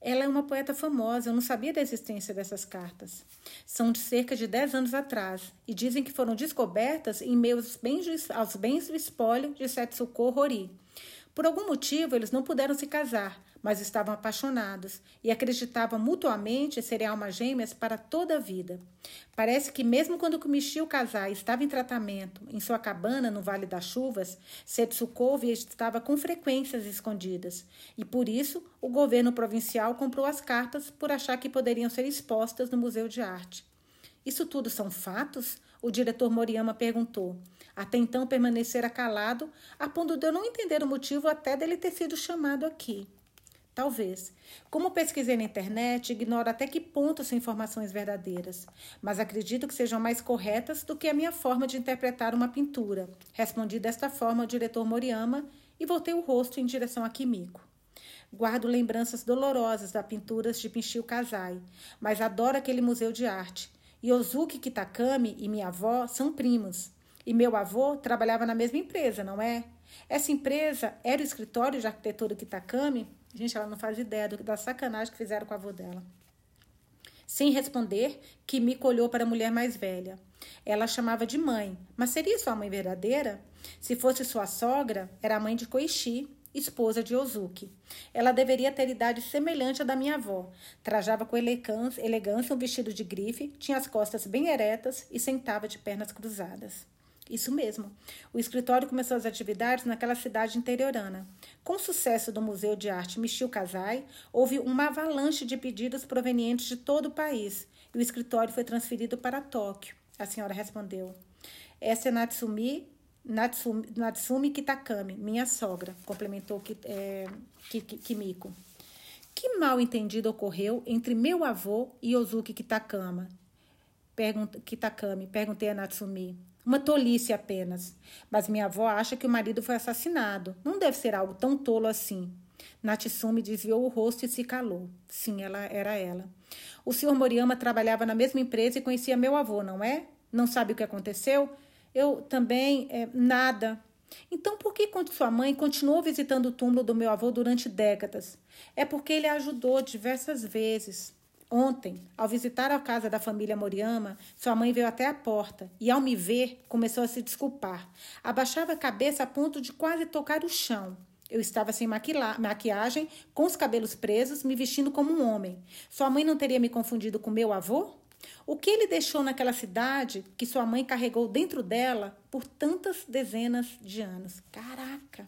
Ela é uma poeta famosa, eu não sabia da existência dessas cartas. São de cerca de 10 anos atrás e dizem que foram descobertas em meio aos bens, aos bens do espólio de Setsuko Hori. Por algum motivo, eles não puderam se casar, mas estavam apaixonados e acreditavam mutuamente serem almas gêmeas para toda a vida. Parece que mesmo quando Kumichio Kazai estava em tratamento em sua cabana no Vale das Chuvas, Setsuko estava com frequências escondidas, e por isso o governo provincial comprou as cartas por achar que poderiam ser expostas no Museu de Arte. Isso tudo são fatos? O diretor Moriyama perguntou. Até então permanecera calado, a ponto de eu não entender o motivo até dele ter sido chamado aqui. Talvez. Como pesquisei na internet, ignoro até que ponto são informações verdadeiras, mas acredito que sejam mais corretas do que a minha forma de interpretar uma pintura. Respondi desta forma ao diretor Moriyama e voltei o rosto em direção a Kimiko. Guardo lembranças dolorosas da pinturas de Pinchio Kazai, mas adoro aquele museu de arte. Yosuke Kitakami e minha avó são primos. E meu avô trabalhava na mesma empresa, não é? Essa empresa era o escritório de arquitetura Kitakami Gente, ela não faz ideia do, da sacanagem que fizeram com a avó dela. Sem responder, Kimiko olhou para a mulher mais velha. Ela chamava de mãe, mas seria sua mãe verdadeira? Se fosse sua sogra, era a mãe de Koichi, esposa de Ozuki. Ela deveria ter idade semelhante à da minha avó. Trajava com elegância um vestido de grife, tinha as costas bem eretas e sentava de pernas cruzadas. Isso mesmo. O escritório começou as atividades naquela cidade interiorana. Com o sucesso do Museu de Arte Michio Kazai, houve uma avalanche de pedidos provenientes de todo o país e o escritório foi transferido para Tóquio. A senhora respondeu. Essa é Natsumi, Natsumi, Natsumi Kitakami, minha sogra, complementou é, Kimiko. Que mal entendido ocorreu entre meu avô e Ozuki Kitakama? Kitakami, perguntei a Natsumi. Uma tolice apenas. Mas minha avó acha que o marido foi assassinado. Não deve ser algo tão tolo assim. Natsumi desviou o rosto e se calou. Sim, ela era ela. O senhor Moriyama trabalhava na mesma empresa e conhecia meu avô, não é? Não sabe o que aconteceu? Eu também, é, nada. Então, por que sua mãe continuou visitando o túmulo do meu avô durante décadas? É porque ele a ajudou diversas vezes. Ontem, ao visitar a casa da família Moriyama, sua mãe veio até a porta e, ao me ver, começou a se desculpar. Abaixava a cabeça a ponto de quase tocar o chão. Eu estava sem maquiagem, com os cabelos presos, me vestindo como um homem. Sua mãe não teria me confundido com meu avô? O que ele deixou naquela cidade que sua mãe carregou dentro dela por tantas dezenas de anos? Caraca!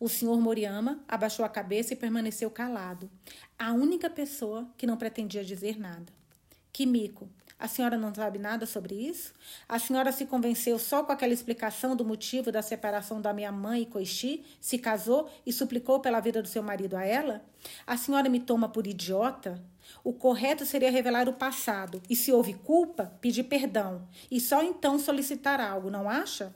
O senhor Moriyama abaixou a cabeça e permaneceu calado. A única pessoa que não pretendia dizer nada. Kimiko, a senhora não sabe nada sobre isso? A senhora se convenceu só com aquela explicação do motivo da separação da minha mãe e Koichi, se casou e suplicou pela vida do seu marido a ela? A senhora me toma por idiota? O correto seria revelar o passado e, se houve culpa, pedir perdão e só então solicitar algo, não acha?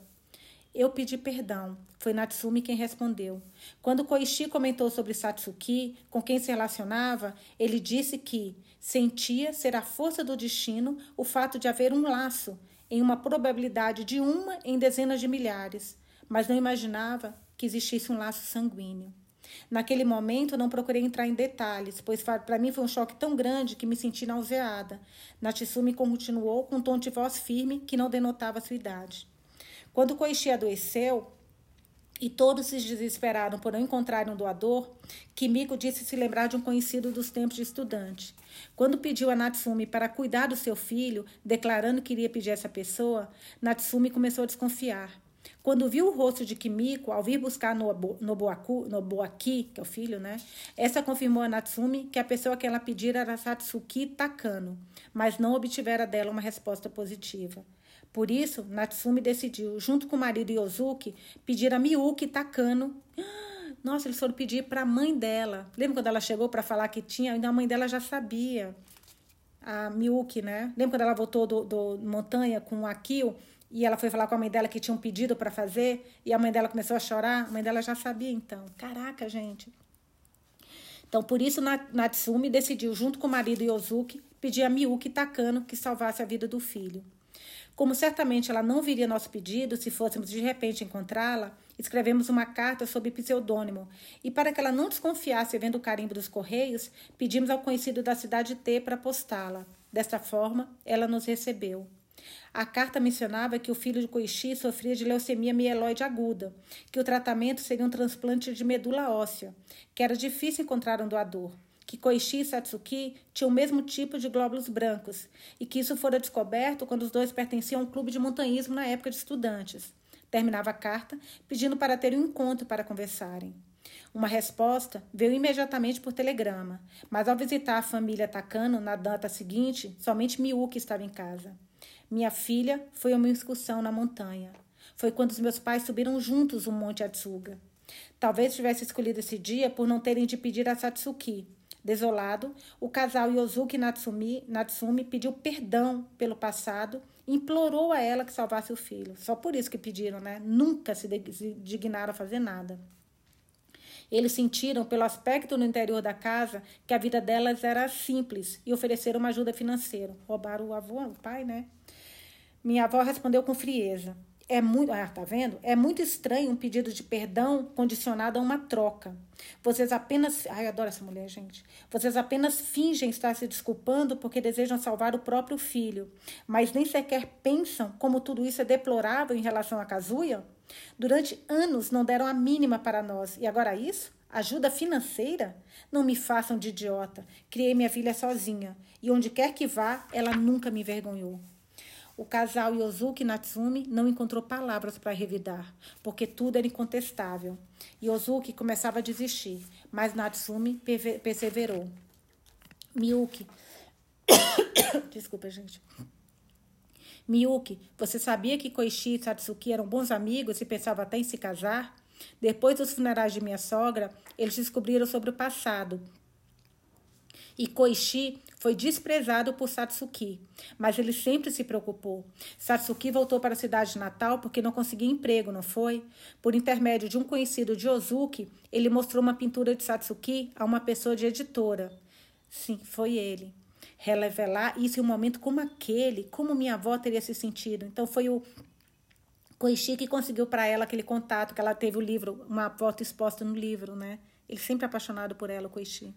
Eu pedi perdão. Foi Natsumi quem respondeu. Quando Koichi comentou sobre Satsuki, com quem se relacionava, ele disse que sentia ser a força do destino o fato de haver um laço, em uma probabilidade de uma em dezenas de milhares, mas não imaginava que existisse um laço sanguíneo. Naquele momento, não procurei entrar em detalhes, pois para mim foi um choque tão grande que me senti nauseada. Natsumi continuou com um tom de voz firme que não denotava sua idade. Quando Koichi adoeceu, e todos se desesperaram por não encontrarem um doador, Kimiko disse se lembrar de um conhecido dos tempos de estudante. Quando pediu a Natsumi para cuidar do seu filho, declarando que iria pedir essa pessoa, Natsumi começou a desconfiar. Quando viu o rosto de Kimiko ao vir buscar Nobuaku, Nobuaki, que é o filho, né? Essa confirmou a Natsumi que a pessoa que ela pedira era Satsuki Takano, mas não obtivera dela uma resposta positiva. Por isso, Natsumi decidiu, junto com o marido Yosuke, pedir a Miyuki Takano. Nossa, eles foram pedir para a mãe dela. Lembra quando ela chegou para falar que tinha? Ainda a mãe dela já sabia. A Miyuki, né? Lembra quando ela voltou do, do montanha com o Akio e ela foi falar com a mãe dela que tinha um pedido para fazer e a mãe dela começou a chorar? A mãe dela já sabia então. Caraca, gente. Então, por isso, Natsumi decidiu, junto com o marido Yosuke, pedir a Miyuki Takano que salvasse a vida do filho. Como certamente ela não viria nosso pedido se fôssemos de repente encontrá-la, escrevemos uma carta sob pseudônimo e, para que ela não desconfiasse vendo o carimbo dos correios, pedimos ao conhecido da cidade T para postá-la. Desta forma, ela nos recebeu. A carta mencionava que o filho de Koichi sofria de leucemia mieloide aguda, que o tratamento seria um transplante de medula óssea, que era difícil encontrar um doador que Koichi e Satsuki tinham o mesmo tipo de glóbulos brancos e que isso fora descoberto quando os dois pertenciam a um clube de montanhismo na época de estudantes. Terminava a carta pedindo para ter um encontro para conversarem. Uma resposta veio imediatamente por telegrama, mas ao visitar a família Takano na data seguinte, somente Miyuki estava em casa. Minha filha foi a uma excursão na montanha. Foi quando os meus pais subiram juntos o Monte Atsuga. Talvez tivesse escolhido esse dia por não terem de pedir a Satsuki, Desolado, o casal Yosuke Natsumi, Natsumi pediu perdão pelo passado e implorou a ela que salvasse o filho. Só por isso que pediram, né? Nunca se dignaram a fazer nada. Eles sentiram, pelo aspecto no interior da casa, que a vida delas era simples e ofereceram uma ajuda financeira. Roubaram o avô, o pai, né? Minha avó respondeu com frieza. É muito, ah, tá vendo? É muito estranho um pedido de perdão condicionado a uma troca. Vocês apenas, ai, adoro essa mulher, gente. Vocês apenas fingem estar se desculpando porque desejam salvar o próprio filho, mas nem sequer pensam como tudo isso é deplorável em relação a Kazuya. Durante anos não deram a mínima para nós e agora isso? Ajuda financeira? Não me façam de idiota. Criei minha filha sozinha e onde quer que vá, ela nunca me envergonhou. O casal Yosuke Natsumi não encontrou palavras para revidar, porque tudo era incontestável. Yosuke começava a desistir, mas Natsumi perseverou. Miyuki. Desculpa, gente. Miyuki, você sabia que Koichi e Satsuki eram bons amigos e pensavam até em se casar? Depois dos funerais de minha sogra, eles descobriram sobre o passado e Koichi foi desprezado por Satsuki, mas ele sempre se preocupou. Satsuki voltou para a cidade natal porque não conseguia emprego, não foi? Por intermédio de um conhecido de Ozuki, ele mostrou uma pintura de Satsuki a uma pessoa de editora. Sim, foi ele. Revelar isso em um momento como aquele, como minha avó teria se sentido. Então foi o Koichi que conseguiu para ela aquele contato, que ela teve o livro, uma foto exposta no livro, né? Ele sempre apaixonado por ela, o Koichi.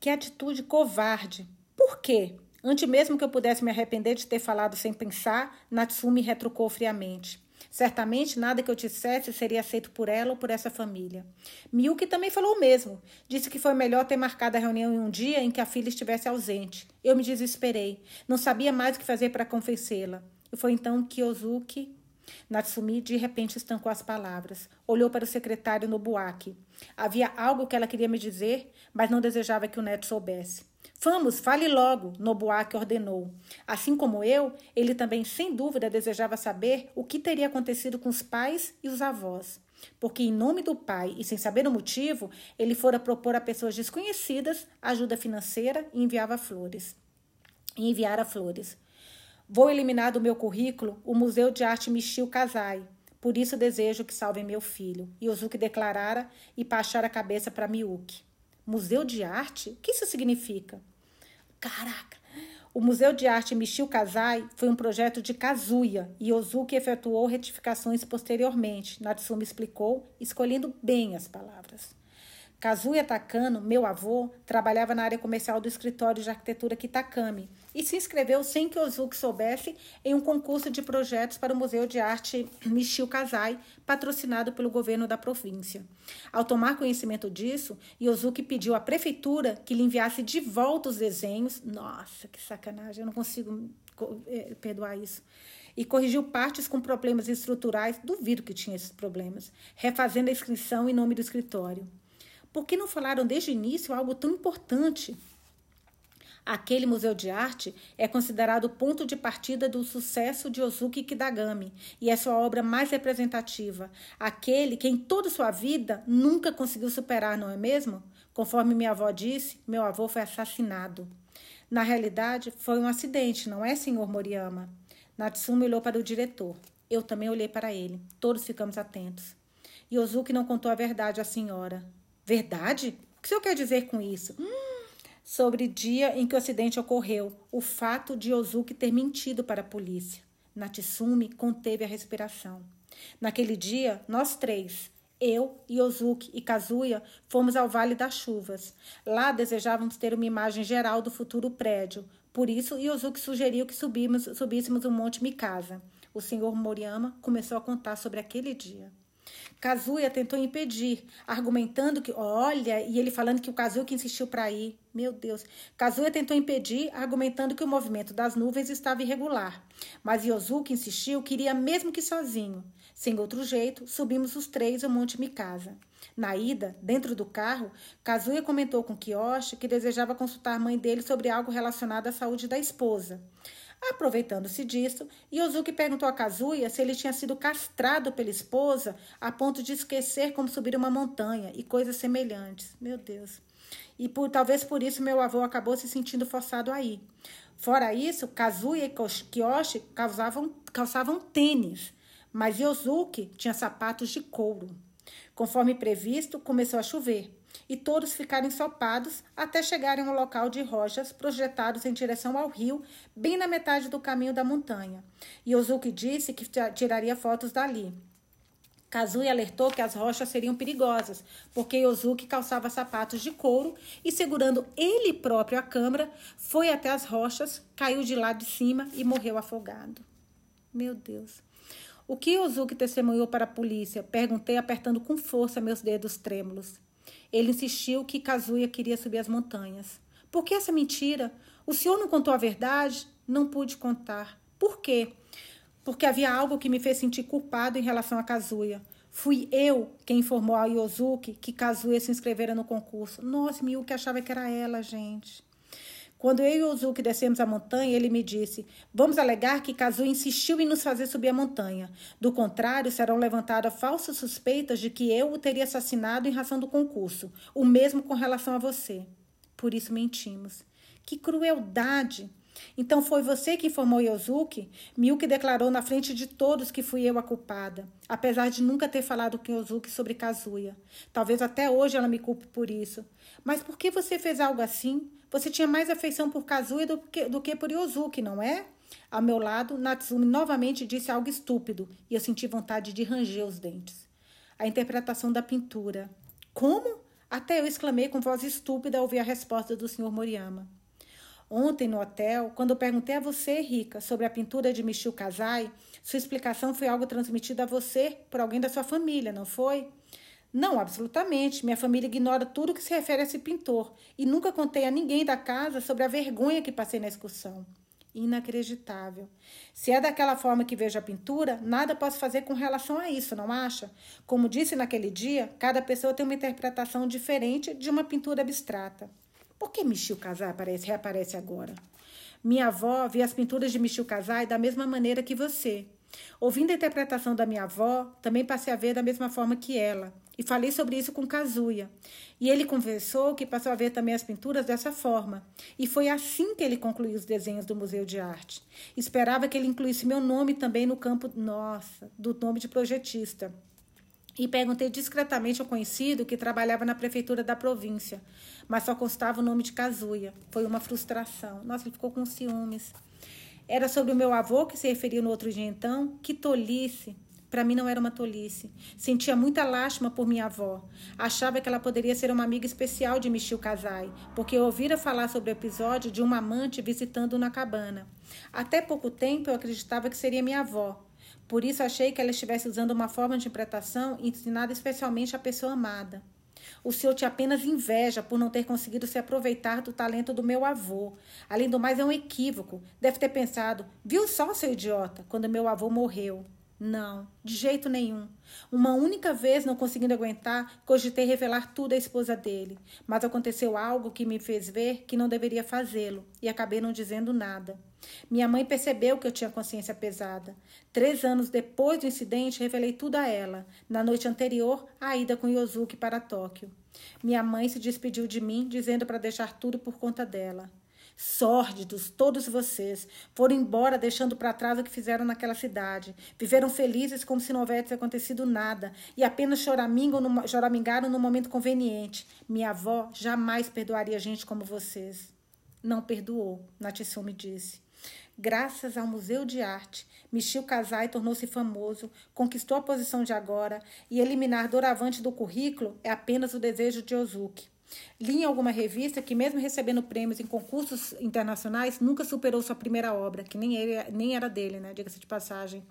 Que atitude covarde. Por quê? Antes mesmo que eu pudesse me arrepender de ter falado sem pensar, Natsumi retrucou friamente. Certamente nada que eu dissesse seria aceito por ela ou por essa família. Miyuki também falou o mesmo. Disse que foi melhor ter marcado a reunião em um dia em que a filha estivesse ausente. Eu me desesperei. Não sabia mais o que fazer para convencê-la. E foi então que Ozuki Natsumi de repente estancou as palavras. Olhou para o secretário Nobuaki. Havia algo que ela queria me dizer, mas não desejava que o neto soubesse. Vamos, fale logo, Nobuaki ordenou. Assim como eu, ele também, sem dúvida, desejava saber o que teria acontecido com os pais e os avós. Porque, em nome do pai e sem saber o motivo, ele fora propor a pessoas desconhecidas ajuda financeira e enviava flores. E enviara flores. Vou eliminar do meu currículo o Museu de Arte Michio Kazai. Por isso desejo que salvem meu filho. Yosuke declarara e baixara a cabeça para Miyuki. Museu de Arte? O que isso significa? Caraca! O Museu de Arte Michio Kazai foi um projeto de Kazuya e Ozuki efetuou retificações posteriormente. Natsumi explicou, escolhendo bem as palavras. Kazuya Takano, meu avô, trabalhava na área comercial do escritório de arquitetura Kitakami e se inscreveu sem que Ozuki soubesse em um concurso de projetos para o Museu de Arte Michio Kazai, patrocinado pelo governo da província. Ao tomar conhecimento disso, Yosuke pediu à prefeitura que lhe enviasse de volta os desenhos. Nossa, que sacanagem, eu não consigo eh, perdoar isso e corrigiu partes com problemas estruturais, duvido que tinha esses problemas, refazendo a inscrição em nome do escritório. Por que não falaram desde o início algo tão importante? Aquele museu de arte é considerado o ponto de partida do sucesso de Ozuki Kidagami e é sua obra mais representativa, aquele que em toda sua vida nunca conseguiu superar, não é mesmo? Conforme minha avó disse, meu avô foi assassinado. Na realidade, foi um acidente, não é, senhor Moriyama? Natsumi olhou para o diretor. Eu também olhei para ele. Todos ficamos atentos. Ozuki não contou a verdade à senhora. Verdade? O que o senhor quer dizer com isso? Hum, sobre o dia em que o acidente ocorreu, o fato de Ozuki ter mentido para a polícia. Natsumi conteve a respiração. Naquele dia, nós três, eu, Yosuke e Kazuya fomos ao Vale das Chuvas. Lá desejávamos ter uma imagem geral do futuro prédio. Por isso, Yosuke sugeriu que subimos, subíssemos o Monte Mikasa. O senhor Moriyama começou a contar sobre aquele dia. Kazuya tentou impedir, argumentando que, olha, e ele falando que o Kazuya que insistiu para ir. Meu Deus. Kazuya tentou impedir, argumentando que o movimento das nuvens estava irregular. Mas Yosuke insistiu que iria mesmo que sozinho. Sem outro jeito, subimos os três o Monte Mikasa. Na ida, dentro do carro, Kazuya comentou com Kiyoshi que desejava consultar a mãe dele sobre algo relacionado à saúde da esposa. Aproveitando-se disso, Yosuke perguntou a Kazuya se ele tinha sido castrado pela esposa a ponto de esquecer como subir uma montanha e coisas semelhantes. Meu Deus. E por, talvez por isso meu avô acabou se sentindo forçado a ir. Fora isso, Kazuya e Kiyoshi calçavam, calçavam tênis, mas Yosuke tinha sapatos de couro. Conforme previsto, começou a chover e todos ficaram ensopados até chegarem ao local de rochas projetados em direção ao rio, bem na metade do caminho da montanha. Yosuke disse que tiraria fotos dali. Kazui alertou que as rochas seriam perigosas, porque Yosuke calçava sapatos de couro e, segurando ele próprio a câmera, foi até as rochas, caiu de lá de cima e morreu afogado. Meu Deus. O que Yosuke testemunhou para a polícia? Perguntei, apertando com força meus dedos trêmulos. Ele insistiu que Kazuya queria subir as montanhas. Por que essa mentira? O senhor não contou a verdade? Não pude contar. Por quê? Porque havia algo que me fez sentir culpado em relação a Kazuya. Fui eu quem informou a Yosuke que Kazuya se inscrevera no concurso. Nossa, Miyuki achava que era ela, gente. Quando eu e Ozuki descemos a montanha, ele me disse: Vamos alegar que Kazuya insistiu em nos fazer subir a montanha. Do contrário, serão levantadas falsas suspeitas de que eu o teria assassinado em razão do concurso, o mesmo com relação a você. Por isso mentimos. Que crueldade! Então foi você que informou Yosuke? Miyuki declarou na frente de todos que fui eu a culpada, apesar de nunca ter falado com Yosuke sobre Kazuya. Talvez até hoje ela me culpe por isso. Mas por que você fez algo assim? Você tinha mais afeição por Kazuya do que, do que por Yosuke, não é? Ao meu lado, Natsumi novamente disse algo estúpido e eu senti vontade de ranger os dentes. A interpretação da pintura. Como? Até eu exclamei com voz estúpida ao ouvir a resposta do Sr. Moriyama. Ontem no hotel, quando eu perguntei a você, Rica, sobre a pintura de Michio Kazai, sua explicação foi algo transmitido a você por alguém da sua família, não foi? Não, absolutamente. Minha família ignora tudo que se refere a esse pintor e nunca contei a ninguém da casa sobre a vergonha que passei na excursão. Inacreditável. Se é daquela forma que vejo a pintura, nada posso fazer com relação a isso, não acha? Como disse naquele dia, cada pessoa tem uma interpretação diferente de uma pintura abstrata. Por que Michio Casai aparece, reaparece agora? Minha avó vê as pinturas de Michio Casai da mesma maneira que você. Ouvindo a interpretação da minha avó, também passei a ver da mesma forma que ela. E falei sobre isso com Kazuya. E ele confessou que passou a ver também as pinturas dessa forma. E foi assim que ele concluiu os desenhos do Museu de Arte. Esperava que ele incluísse meu nome também no campo, nossa, do nome de projetista. e perguntei discretamente ao conhecido que trabalhava na prefeitura da província, mas só constava o nome de Kazuya. Foi uma frustração. Nossa, ele ficou com ciúmes. Era sobre o meu avô que se referia no outro dia então? Que tolice! Para mim não era uma tolice. Sentia muita lástima por minha avó. Achava que ela poderia ser uma amiga especial de Michio Kazai, porque ouvira falar sobre o episódio de uma amante visitando na cabana. Até pouco tempo eu acreditava que seria minha avó. Por isso achei que ela estivesse usando uma forma de interpretação ensinada especialmente à pessoa amada. O senhor tinha apenas inveja por não ter conseguido se aproveitar do talento do meu avô. Além do mais, é um equívoco. Deve ter pensado, viu só, seu idiota, quando meu avô morreu. Não, de jeito nenhum. Uma única vez, não conseguindo aguentar, cogitei revelar tudo à esposa dele. Mas aconteceu algo que me fez ver que não deveria fazê-lo e acabei não dizendo nada. Minha mãe percebeu que eu tinha consciência pesada. Três anos depois do incidente, revelei tudo a ela, na noite anterior à ida com Yosuke para Tóquio. Minha mãe se despediu de mim, dizendo para deixar tudo por conta dela. Sórdidos, todos vocês, foram embora deixando para trás o que fizeram naquela cidade. Viveram felizes como se não houvesse acontecido nada e apenas choramingaram no momento conveniente. Minha avó jamais perdoaria gente como vocês. Não perdoou, Natsumi disse. Graças ao Museu de Arte, Michio Kazai tornou-se famoso, conquistou a posição de agora e eliminar doravante do currículo é apenas o desejo de Ozuki. Li em alguma revista que, mesmo recebendo prêmios em concursos internacionais, nunca superou sua primeira obra, que nem, ele, nem era dele, né? Diga-se de passagem.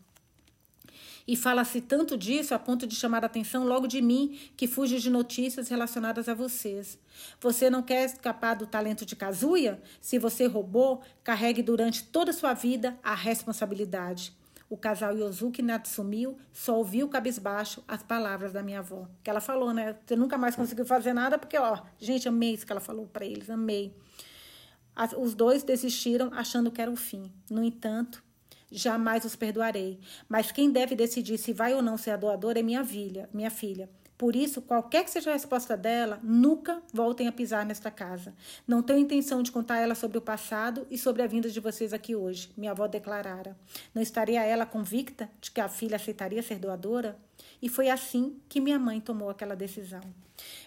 E fala-se tanto disso a ponto de chamar a atenção logo de mim, que fujo de notícias relacionadas a vocês. Você não quer escapar do talento de Kazuya? Se você roubou, carregue durante toda a sua vida a responsabilidade. O casal Yosuke Natsumiu só ouviu cabisbaixo as palavras da minha avó. Que ela falou, né? Você nunca mais conseguiu fazer nada, porque, ó, gente, amei isso que ela falou para eles, amei. As, os dois desistiram achando que era o fim. No entanto, jamais os perdoarei. Mas quem deve decidir se vai ou não ser a doadora é minha filha, minha filha. Por isso, qualquer que seja a resposta dela, nunca voltem a pisar nesta casa. Não tenho intenção de contar ela sobre o passado e sobre a vinda de vocês aqui hoje, minha avó declarara. Não estaria ela convicta de que a filha aceitaria ser doadora? E foi assim que minha mãe tomou aquela decisão.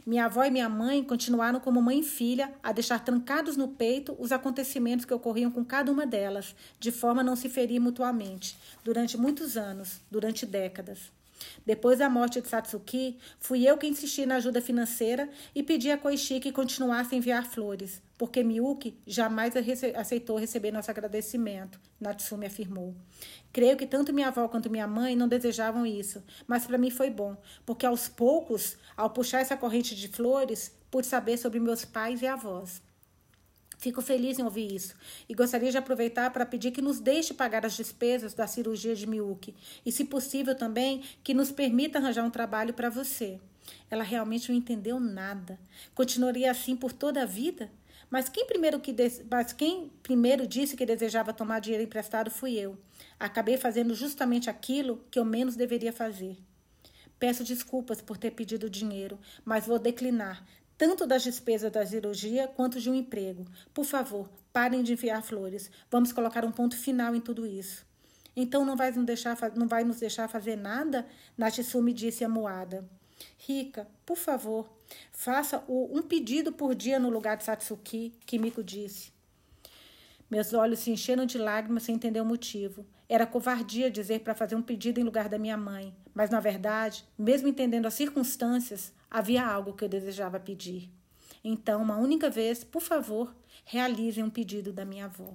Minha avó e minha mãe continuaram como mãe e filha a deixar trancados no peito os acontecimentos que ocorriam com cada uma delas, de forma a não se ferir mutuamente, durante muitos anos, durante décadas. Depois da morte de Satsuki, fui eu que insisti na ajuda financeira e pedi a Koichi que continuasse a enviar flores, porque Miyuki jamais aceitou receber nosso agradecimento, Natsumi afirmou. Creio que tanto minha avó quanto minha mãe não desejavam isso, mas para mim foi bom, porque aos poucos, ao puxar essa corrente de flores, pude saber sobre meus pais e avós. Fico feliz em ouvir isso e gostaria de aproveitar para pedir que nos deixe pagar as despesas da cirurgia de Miyuki e, se possível, também que nos permita arranjar um trabalho para você. Ela realmente não entendeu nada. Continuaria assim por toda a vida? Mas quem primeiro que de... mas quem primeiro disse que desejava tomar dinheiro emprestado fui eu. Acabei fazendo justamente aquilo que eu menos deveria fazer. Peço desculpas por ter pedido dinheiro, mas vou declinar, tanto das despesas da cirurgia quanto de um emprego. Por favor, parem de enviar flores. Vamos colocar um ponto final em tudo isso. Então não vai nos deixar, não vai nos deixar fazer nada? Natsumi disse amuada. Rica, por favor, faça um pedido por dia no lugar de Satsuki, Kimiko disse. Meus olhos se encheram de lágrimas sem entender o motivo. Era covardia dizer para fazer um pedido em lugar da minha mãe, mas na verdade, mesmo entendendo as circunstâncias, havia algo que eu desejava pedir. Então, uma única vez, por favor, realizem um pedido da minha avó.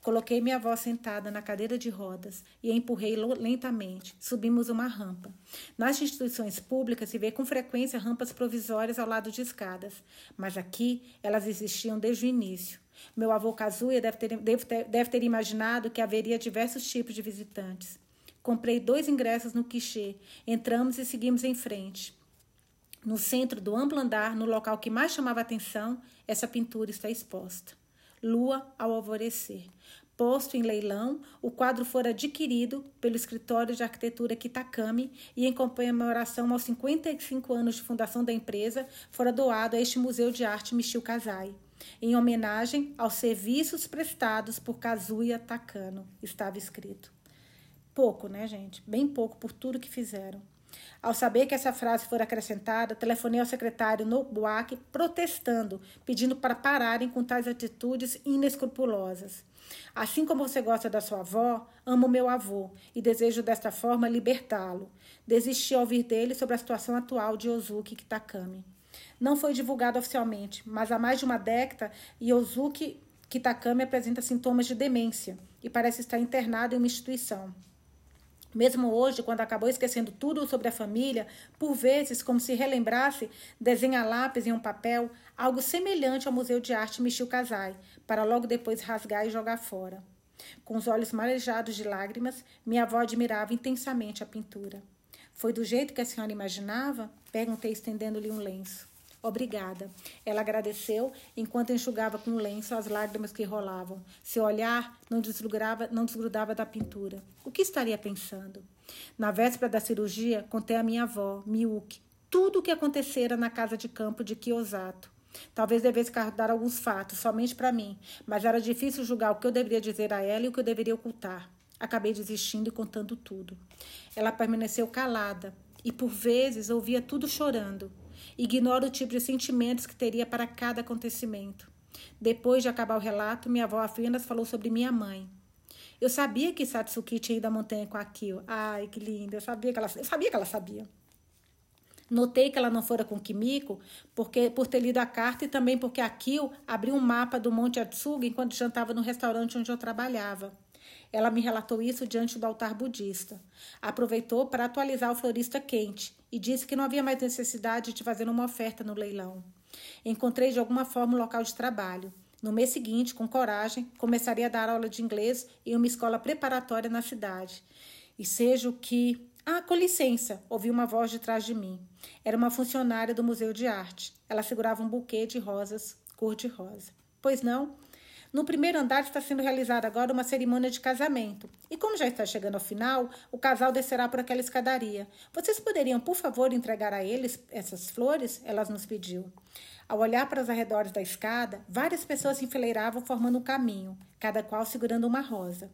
Coloquei minha avó sentada na cadeira de rodas e empurrei lentamente. Subimos uma rampa. Nas instituições públicas se vê com frequência rampas provisórias ao lado de escadas, mas aqui elas existiam desde o início. Meu avô Kazuya deve ter, deve, ter, deve ter imaginado que haveria diversos tipos de visitantes. Comprei dois ingressos no quichê, entramos e seguimos em frente. No centro do amplo andar, no local que mais chamava atenção, essa pintura está exposta. Lua ao alvorecer. Posto em leilão, o quadro fora adquirido pelo escritório de arquitetura Kitakami e, em comemoração aos 55 anos de fundação da empresa, fora doado a este Museu de Arte Michio Kazai em homenagem aos serviços prestados por Kazuya Takano, estava escrito. Pouco, né, gente? Bem pouco por tudo que fizeram. Ao saber que essa frase fora acrescentada, telefonei ao secretário no BUAC protestando, pedindo para pararem com tais atitudes inescrupulosas. Assim como você gosta da sua avó, amo meu avô e desejo desta forma libertá-lo. Desisti ao ouvir dele sobre a situação atual de Ozuki Kitakami. Não foi divulgado oficialmente, mas há mais de uma década Yosuke Kitakami apresenta sintomas de demência e parece estar internado em uma instituição. Mesmo hoje, quando acabou esquecendo tudo sobre a família, por vezes, como se relembrasse, desenha lápis em um papel, algo semelhante ao Museu de Arte Michio Kazai, para logo depois rasgar e jogar fora. Com os olhos marejados de lágrimas, minha avó admirava intensamente a pintura. Foi do jeito que a senhora imaginava? Perguntei, estendendo-lhe um lenço. Obrigada. Ela agradeceu enquanto enxugava com o lenço as lágrimas que rolavam. Seu olhar não desgrudava, não desgrudava da pintura. O que estaria pensando? Na véspera da cirurgia, contei à minha avó, Miyuki, tudo o que acontecera na casa de campo de Kiyosato. Talvez devesse guardar alguns fatos somente para mim, mas era difícil julgar o que eu deveria dizer a ela e o que eu deveria ocultar. Acabei desistindo e contando tudo. Ela permaneceu calada e, por vezes, ouvia tudo chorando. Ignoro o tipo de sentimentos que teria para cada acontecimento. Depois de acabar o relato, minha avó apenas falou sobre minha mãe. Eu sabia que Satsuki tinha ido à montanha com a. Ai, que linda. Eu sabia que ela, eu sabia que ela sabia. Notei que ela não fora com Kimiko porque, por ter lido a carta e também porque a abriu um mapa do Monte Atsuga enquanto jantava no restaurante onde eu trabalhava. Ela me relatou isso diante do altar budista. Aproveitou para atualizar o florista quente e disse que não havia mais necessidade de fazer uma oferta no leilão. Encontrei de alguma forma um local de trabalho. No mês seguinte, com coragem, começaria a dar aula de inglês em uma escola preparatória na cidade. E seja o que. Ah, com licença, ouvi uma voz de trás de mim. Era uma funcionária do Museu de Arte. Ela segurava um buquê de rosas cor-de-rosa. Pois não? No primeiro andar está sendo realizada agora uma cerimônia de casamento. E como já está chegando ao final, o casal descerá por aquela escadaria. Vocês poderiam, por favor, entregar a eles essas flores? Ela nos pediu. Ao olhar para os arredores da escada, várias pessoas se enfileiravam formando um caminho, cada qual segurando uma rosa.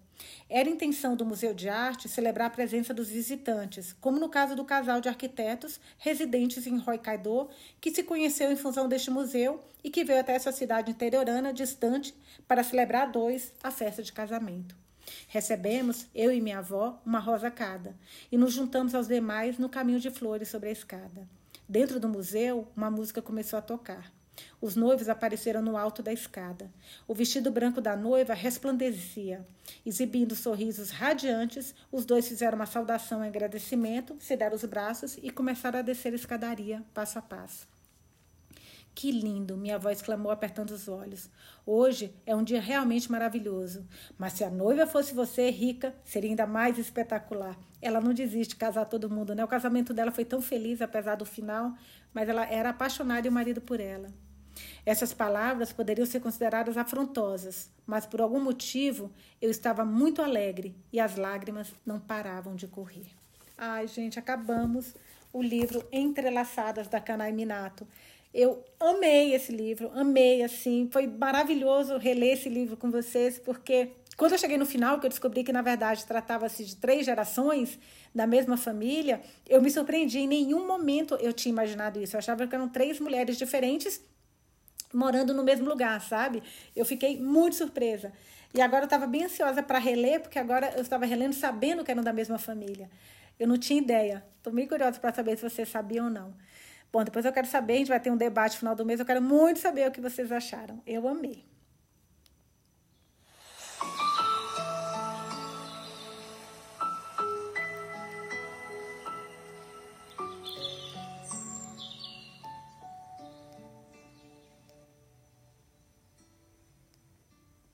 Era intenção do Museu de Arte celebrar a presença dos visitantes, como no caso do casal de arquitetos residentes em Hokkaido, que se conheceu em função deste museu e que veio até essa cidade interiorana distante para celebrar a dois a festa de casamento. Recebemos, eu e minha avó, uma rosa cada, e nos juntamos aos demais no caminho de flores sobre a escada. Dentro do museu, uma música começou a tocar. Os noivos apareceram no alto da escada. O vestido branco da noiva resplandecia. Exibindo sorrisos radiantes, os dois fizeram uma saudação em agradecimento, se deram os braços e começaram a descer a escadaria, passo a passo. Que lindo! Minha avó exclamou, apertando os olhos. Hoje é um dia realmente maravilhoso. Mas se a noiva fosse você, rica, seria ainda mais espetacular. Ela não desiste de casar todo mundo, né? O casamento dela foi tão feliz, apesar do final, mas ela era apaixonada e o marido por ela. Essas palavras poderiam ser consideradas afrontosas, mas por algum motivo eu estava muito alegre e as lágrimas não paravam de correr. Ai, gente, acabamos o livro Entrelaçadas da Kanai Minato. Eu amei esse livro, amei, assim, foi maravilhoso reler esse livro com vocês, porque quando eu cheguei no final, que eu descobri que, na verdade, tratava-se de três gerações da mesma família, eu me surpreendi. Em nenhum momento eu tinha imaginado isso. Eu achava que eram três mulheres diferentes morando no mesmo lugar, sabe? Eu fiquei muito surpresa. E agora eu estava bem ansiosa para reler, porque agora eu estava relendo sabendo que eram da mesma família. Eu não tinha ideia. Estou bem curiosa para saber se vocês sabiam ou não. Bom, depois eu quero saber, a gente vai ter um debate no final do mês, eu quero muito saber o que vocês acharam. Eu amei.